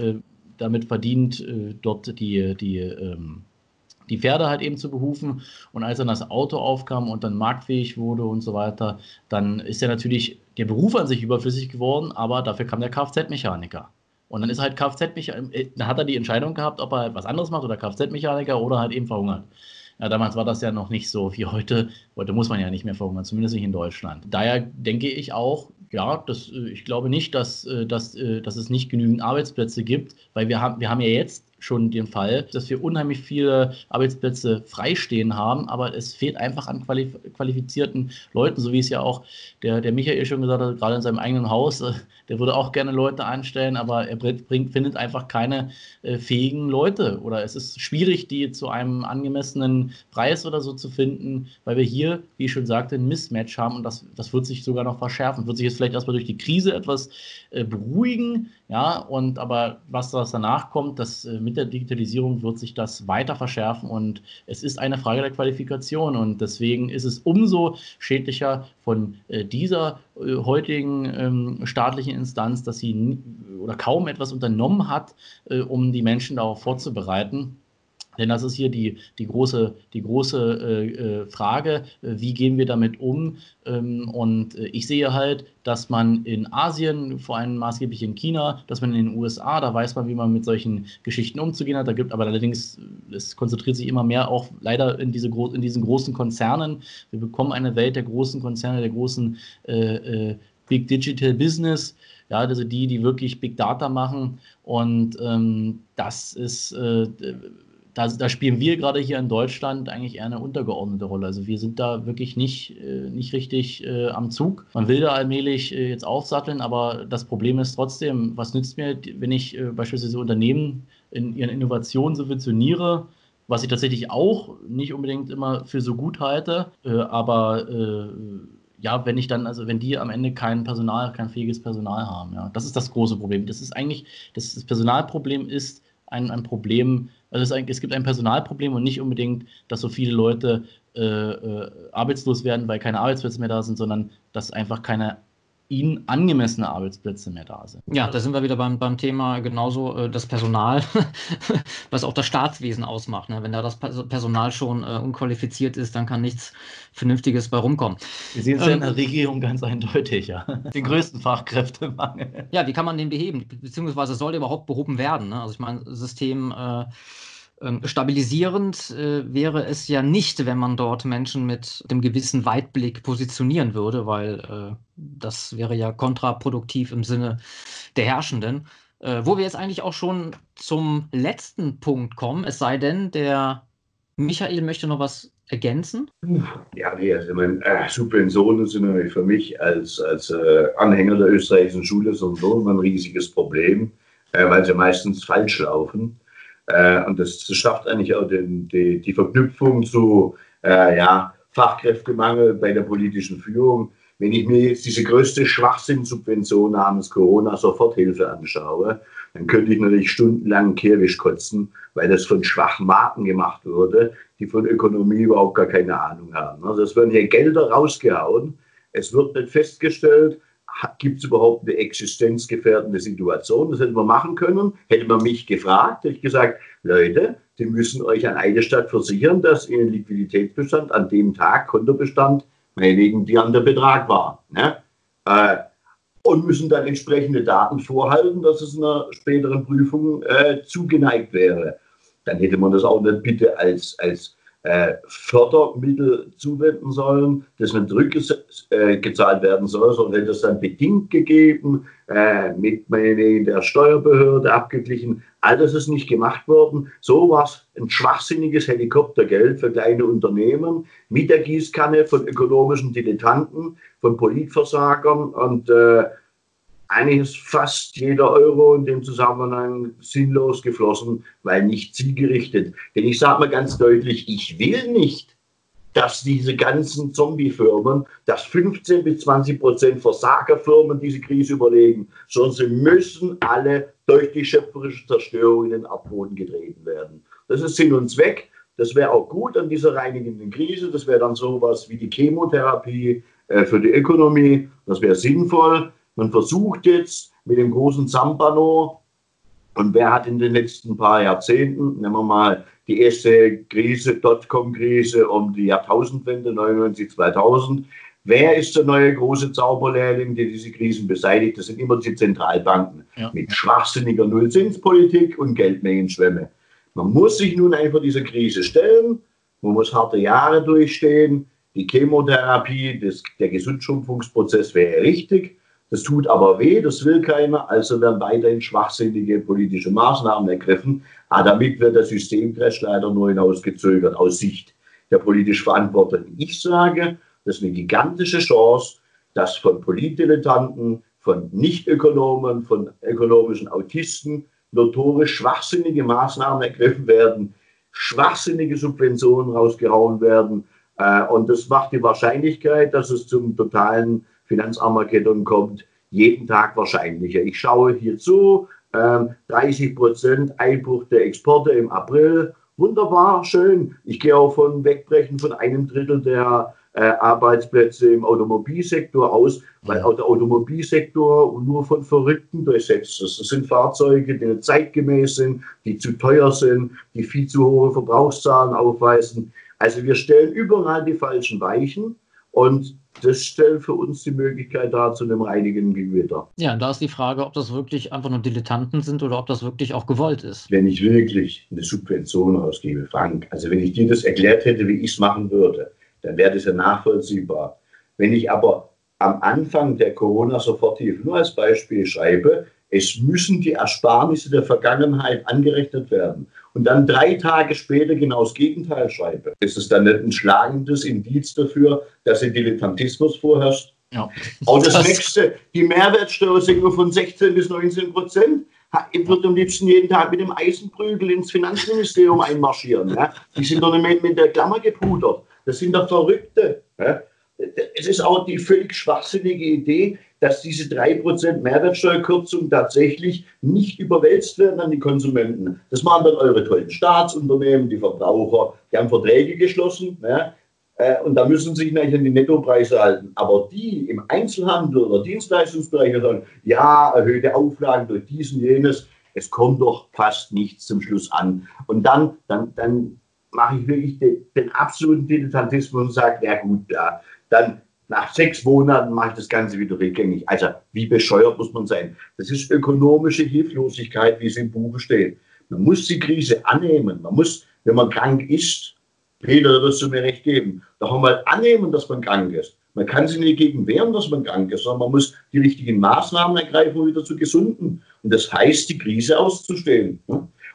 damit verdient, dort die, die ähm, die Pferde halt eben zu behufen. Und als dann das Auto aufkam und dann marktfähig wurde und so weiter, dann ist ja natürlich der Beruf an sich überflüssig geworden, aber dafür kam der Kfz-Mechaniker. Und dann ist halt Kfz-Mechaniker, äh, dann hat er die Entscheidung gehabt, ob er was anderes macht oder Kfz-Mechaniker oder halt eben verhungert. Ja, damals war das ja noch nicht so wie heute. Heute muss man ja nicht mehr verhungern, zumindest nicht in Deutschland. Daher denke ich auch, ja, das, äh, ich glaube nicht, dass, äh, dass, dass es nicht genügend Arbeitsplätze gibt, weil wir haben, wir haben ja jetzt schon den Fall, dass wir unheimlich viele Arbeitsplätze freistehen haben, aber es fehlt einfach an qualif qualifizierten Leuten, so wie es ja auch der, der Michael schon gesagt hat, gerade in seinem eigenen Haus, äh, der würde auch gerne Leute einstellen, aber er bringt, findet einfach keine äh, fähigen Leute oder es ist schwierig, die zu einem angemessenen Preis oder so zu finden, weil wir hier, wie ich schon sagte, ein Mismatch haben und das, das wird sich sogar noch verschärfen, wird sich jetzt vielleicht erstmal durch die Krise etwas äh, beruhigen, ja, und aber was danach kommt, das äh, mit der Digitalisierung wird sich das weiter verschärfen und es ist eine Frage der Qualifikation und deswegen ist es umso schädlicher von äh, dieser äh, heutigen ähm, staatlichen Instanz, dass sie oder kaum etwas unternommen hat, um die Menschen darauf vorzubereiten. Denn das ist hier die, die große, die große äh, äh Frage, äh, wie gehen wir damit um? Ähm, und äh, ich sehe halt, dass man in Asien, vor allem maßgeblich in China, dass man in den USA, da weiß man, wie man mit solchen Geschichten umzugehen hat. Da gibt aber allerdings, es konzentriert sich immer mehr auch leider in, diese, in diesen großen Konzernen. Wir bekommen eine Welt der großen Konzerne, der großen äh, äh, Big Digital Business, ja, also die, die wirklich Big Data machen. Und ähm, das ist äh, da, da, spielen wir gerade hier in Deutschland eigentlich eher eine untergeordnete Rolle. Also wir sind da wirklich nicht, äh, nicht richtig äh, am Zug. Man will da allmählich äh, jetzt aufsatteln, aber das Problem ist trotzdem, was nützt mir, wenn ich äh, beispielsweise Unternehmen in ihren Innovationen subventioniere, was ich tatsächlich auch nicht unbedingt immer für so gut halte, äh, aber äh, ja, wenn ich dann, also wenn die am Ende kein Personal, kein fähiges Personal haben, ja, das ist das große Problem. Das ist eigentlich, das, das Personalproblem ist ein, ein Problem, also es, ein, es, gibt ein Personalproblem und nicht unbedingt, dass so viele Leute äh, äh, arbeitslos werden, weil keine Arbeitsplätze mehr da sind, sondern dass einfach keine ihnen angemessene Arbeitsplätze mehr da sind. Ja, da sind wir wieder beim, beim Thema genauso äh, das Personal, *laughs* was auch das Staatswesen ausmacht. Ne? Wenn da das Personal schon äh, unqualifiziert ist, dann kann nichts Vernünftiges bei rumkommen. Wir sehen es ähm, ja in der Regierung ganz eindeutig, ja. Den größten Fachkräftemangel. Ja, wie kann man den beheben? Beziehungsweise soll der überhaupt behoben werden? Ne? Also ich meine, System äh, Ähm, stabilisierend äh, wäre es ja nicht, wenn man dort Menschen mit dem gewissen Weitblick positionieren würde, weil äh, das wäre ja kontraproduktiv im Sinne der Herrschenden. Äh, wo wir jetzt eigentlich auch schon zum letzten Punkt kommen, es sei denn, der Michael möchte noch was ergänzen? Ja, nee, also meine, äh, Subventionen sind natürlich für mich als, als äh, Anhänger der österreichischen Schule immer ein riesiges Problem, äh, weil sie meistens falsch laufen. Äh, und das, schafft eigentlich auch den, die, die Verknüpfung zu äh, ja, Fachkräftemangel bei der politischen Führung. Wenn ich mir jetzt diese größte Schwachsinnssubvention namens Corona-Soforthilfe anschaue, dann könnte ich natürlich stundenlang Kirwisch kotzen, weil das von schwachen Marken gemacht wurde, die von Ökonomie überhaupt gar keine Ahnung haben. Also es werden hier Gelder rausgehauen, es wird nicht festgestellt, gibt es überhaupt eine existenzgefährdende Situation? Das hätten wir machen können. Hätte man mich gefragt, hätte ich gesagt, Leute, Sie müssen euch an eine Stadt versichern, dass Ihr Liquiditätsbestand an dem Tag, Kontobestand, meinetwegen die an der Betrag war. Ne? Äh, und müssen dann entsprechende Daten vorhalten, dass es einer späteren Prüfung äh, zugeneigt wäre. Dann hätte man das auch nicht bitte als, als äh, Fördermittel zuwenden sollen, das nicht zurückgezahlt werden soll, sondern hätte es dann bedingt gegeben, äh, mit der Steuerbehörde abgeglichen. All das ist nicht gemacht worden. So war ein schwachsinniges Helikoptergeld für kleine Unternehmen mit der Gießkanne von ökonomischen Dilettanten, von Politversagern und äh, eigentlich ist fast jeder Euro in dem Zusammenhang sinnlos geflossen, weil nicht zielgerichtet. Denn ich sage mal ganz deutlich, ich will nicht, dass diese ganzen Zombie-Firmen, dass 15 bis 20 Prozent Versagerfirmen diese Krise überlegen, sondern sie müssen alle durch die schöpferische Zerstörung in den Abboden getreten werden. Das ist Sinn und Zweck. Das wäre auch gut an dieser reinigenden Krise. Das wäre dann sowas wie die Chemotherapie äh, für die Ökonomie. Das wäre sinnvoll. Man versucht jetzt mit dem großen Zampano, und wer hat in den letzten paar Jahrzehnten, nehmen wir mal die erste Krise, Dotcom-Krise um die Jahrtausendwende 99, 2000, wer ist der neue große Zauberlehrling, der diese Krisen beseitigt? Das sind immer die Zentralbanken ja. mit schwachsinniger Nullzinspolitik und Geldmengenschwemme. Man muss sich nun einfach dieser Krise stellen, man muss harte Jahre durchstehen. Die Chemotherapie, das, der Gesundschrumpfungsprozess wäre richtig. Das tut aber weh, das will keiner, also werden weiterhin schwachsinnige politische Maßnahmen ergriffen. Aber damit wird der Systemcrash leider nur hinausgezögert aus Sicht der politisch Verantwortlichen. Ich sage, das ist eine gigantische Chance, dass von Politdilettanten, von Nichtökonomen, von ökonomischen Autisten notorisch schwachsinnige Maßnahmen ergriffen werden, schwachsinnige Subventionen rausgehauen werden. Äh, und das macht die Wahrscheinlichkeit, dass es zum totalen Finanzarmageddon kommt, jeden Tag wahrscheinlicher. Ich schaue hier zu, äh, 30 Prozent Einbruch der Exporte im April. Wunderbar, schön. Ich gehe auch von Wegbrechen von einem Drittel der äh, Arbeitsplätze im Automobilsektor aus, weil auch der Automobilsektor nur von Verrückten durchsetzt ist. Das sind Fahrzeuge, die nicht zeitgemäß sind, die zu teuer sind, die viel zu hohe Verbrauchszahlen aufweisen. Also wir stellen überall die falschen Weichen und das stellt für uns die Möglichkeit dar zu einem reinigen Gewitter. Ja, da ist die Frage, ob das wirklich einfach nur Dilettanten sind oder ob das wirklich auch gewollt ist. Wenn ich wirklich eine Subvention ausgebe, Frank, also wenn ich dir das erklärt hätte, wie ich es machen würde, dann wäre das ja nachvollziehbar. Wenn ich aber am Anfang der Corona-Soforthilfe nur als Beispiel schreibe, es müssen die Ersparnisse der Vergangenheit angerechnet werden und dann drei Tage später genau das Gegenteil schreibe, ist es dann nicht ein schlagendes Indiz dafür, dass ein Dilettantismus vorherrscht? Ja. Auch das, *laughs* das nächste, die Mehrwertsteuersenkung von 16 bis 19 Prozent. Ich würde am liebsten jeden Tag mit dem Eisenprügel ins Finanzministerium einmarschieren. Ja? Die sind doch nicht mit der Klammer gepudert. Das sind doch Verrückte. Ja? Es ist auch die völlig schwachsinnige Idee, dass diese 3% Mehrwertsteuerkürzung tatsächlich nicht überwälzt werden an die Konsumenten. Das machen dann eure tollen Staatsunternehmen, die Verbraucher, die haben Verträge geschlossen. Ja, äh, und da müssen sich natürlich an die Nettopreise halten. Aber die im Einzelhandel oder Dienstleistungsbereich sagen, ja, erhöhte Auflagen durch diesen, jenes, es kommt doch fast nichts zum Schluss an. Und dann, dann, dann mache ich wirklich den, den absoluten Dilettantismus und sage, ja gut, ja, dann nach sechs Monaten mache ich das Ganze wieder rückgängig. Also wie bescheuert muss man sein? Das ist ökonomische Hilflosigkeit, wie es im Buche steht. Man muss die Krise annehmen. Man muss, wenn man krank ist, Peter, wirst du mir recht geben, doch einmal annehmen, dass man krank ist. Man kann sich nicht gegen wehren, dass man krank ist, sondern man muss die richtigen Maßnahmen ergreifen, um wieder zu gesunden. Und das heißt, die Krise auszustehen.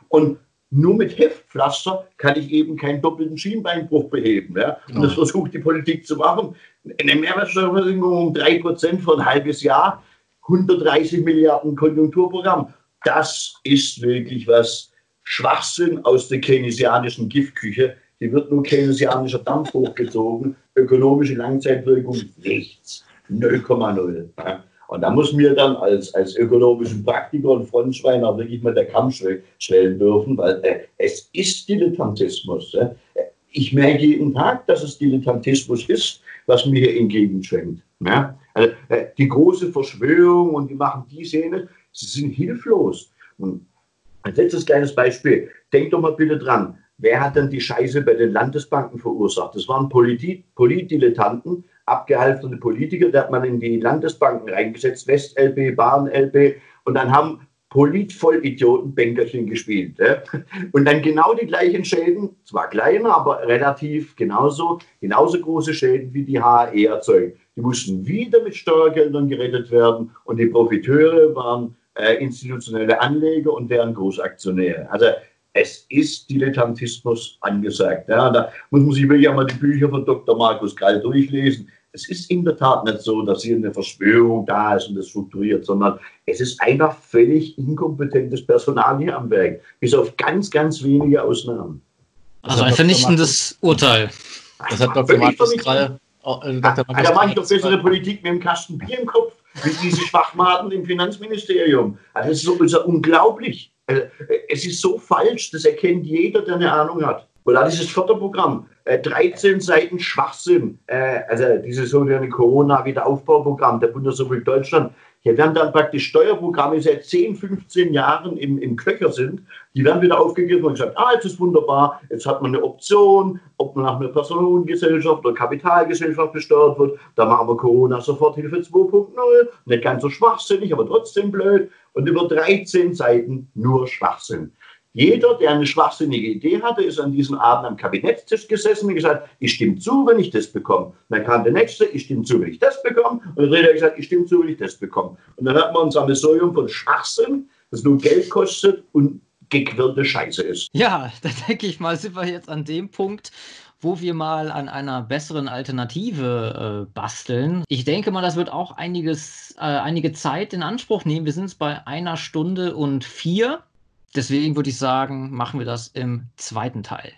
Und nur mit Heftpflaster kann ich eben keinen doppelten Schienbeinbruch beheben. Ja? Und das versucht die Politik zu machen. Eine Mehrwertsteuerversenkung um 3% für ein halbes Jahr, 130 Milliarden Konjunkturprogramm. Das ist wirklich was Schwachsinn aus der keynesianischen Giftküche. Die wird nur keynesianischer Dampf hochgezogen. Ökonomische Langzeitwirkung nichts. 0,0. Ja? Und da muss mir dann als, als ökonomischen Praktiker und Frontschwein auch wirklich mal der Kamm schwellen dürfen, weil äh, es ist Dilettantismus. Äh. Ich merke jeden Tag, dass es Dilettantismus ist, was mir hier entgegenschwenkt. Ja? Also, äh, die große Verschwörung und die machen die Szene, sie sind hilflos. Und ein letztes kleines Beispiel. Denkt doch mal bitte dran, wer hat denn die Scheiße bei den Landesbanken verursacht? Das waren Polit Politdilettanten, abgehalfterte Politiker, da hat man in die Landesbanken reingesetzt, West-LB, Bahn-LB, und dann haben Politvollidioten Bänkerchen gespielt. Ja? Und dann genau die gleichen Schäden, zwar kleiner, aber relativ genauso, genauso große Schäden wie die HAE erzeugt. Die mussten wieder mit Steuergeldern gerettet werden und die Profiteure waren äh, institutionelle Anleger und deren Großaktionäre. Also es ist Dilettantismus angesagt. Ja? Da muss man sich wirklich einmal die Bücher von Dr. Markus Krall durchlesen es ist in der Tat nicht so, dass hier eine Verschwörung da ist und das strukturiert, sondern es ist einfach völlig inkompetentes Personal hier am Werk, bis auf ganz, ganz wenige Ausnahmen. Also ein vernichtendes Urteil. Das hat Dr. Markus Krall. Oh, äh, da mache ich doch bessere Politik mit dem Kasten Bier im Kopf, wie diese Schwachmaten im Finanzministerium. Also das ist so, ist unglaublich. Also, es ist so falsch, das erkennt jeder, der eine Ahnung hat. Und da dieses Förderprogramm, 13 äh, Seiten Schwachsinn, äh, also dieses sogenannte Corona-Wiederaufbauprogramm der Bundesrepublik Deutschland. Hier werden dann praktisch Steuerprogramme seit 10, 15 Jahren im, im Köcher sind, die werden wieder aufgegriffen und gesagt, ah, jetzt ist wunderbar, jetzt hat man eine Option, ob man nach einer Personengesellschaft oder Kapitalgesellschaft besteuert wird, da machen wir Corona-Soforthilfe 2.0, nicht ganz so schwachsinnig, aber trotzdem blöd. Und über 13 Seiten nur Schwachsinn. Jeder, der eine schwachsinnige Idee hatte, ist an diesem Abend am Kabinettstisch gesessen und gesagt, ich stimme zu, wenn ich das bekomme. Und dann kam der Nächste, ich stimme zu, wenn ich das bekomme. Und der Dritte hat gesagt, ich stimme zu, wenn ich das bekomme. Und dann hat man ein Sammelsurium von Schwachsinn, das nur Geld kostet und gequirlte Scheiße ist. Ja, *laughs* da denke ich mal, sind wir jetzt an dem Punkt, wo wir mal an einer besseren Alternative äh, basteln. Ich denke mal, das wird auch einiges, äh, einige Zeit in Anspruch nehmen. Wir sind jetzt bei einer Stunde und vier. Deswegen würde ich sagen, machen wir das im zweiten Teil.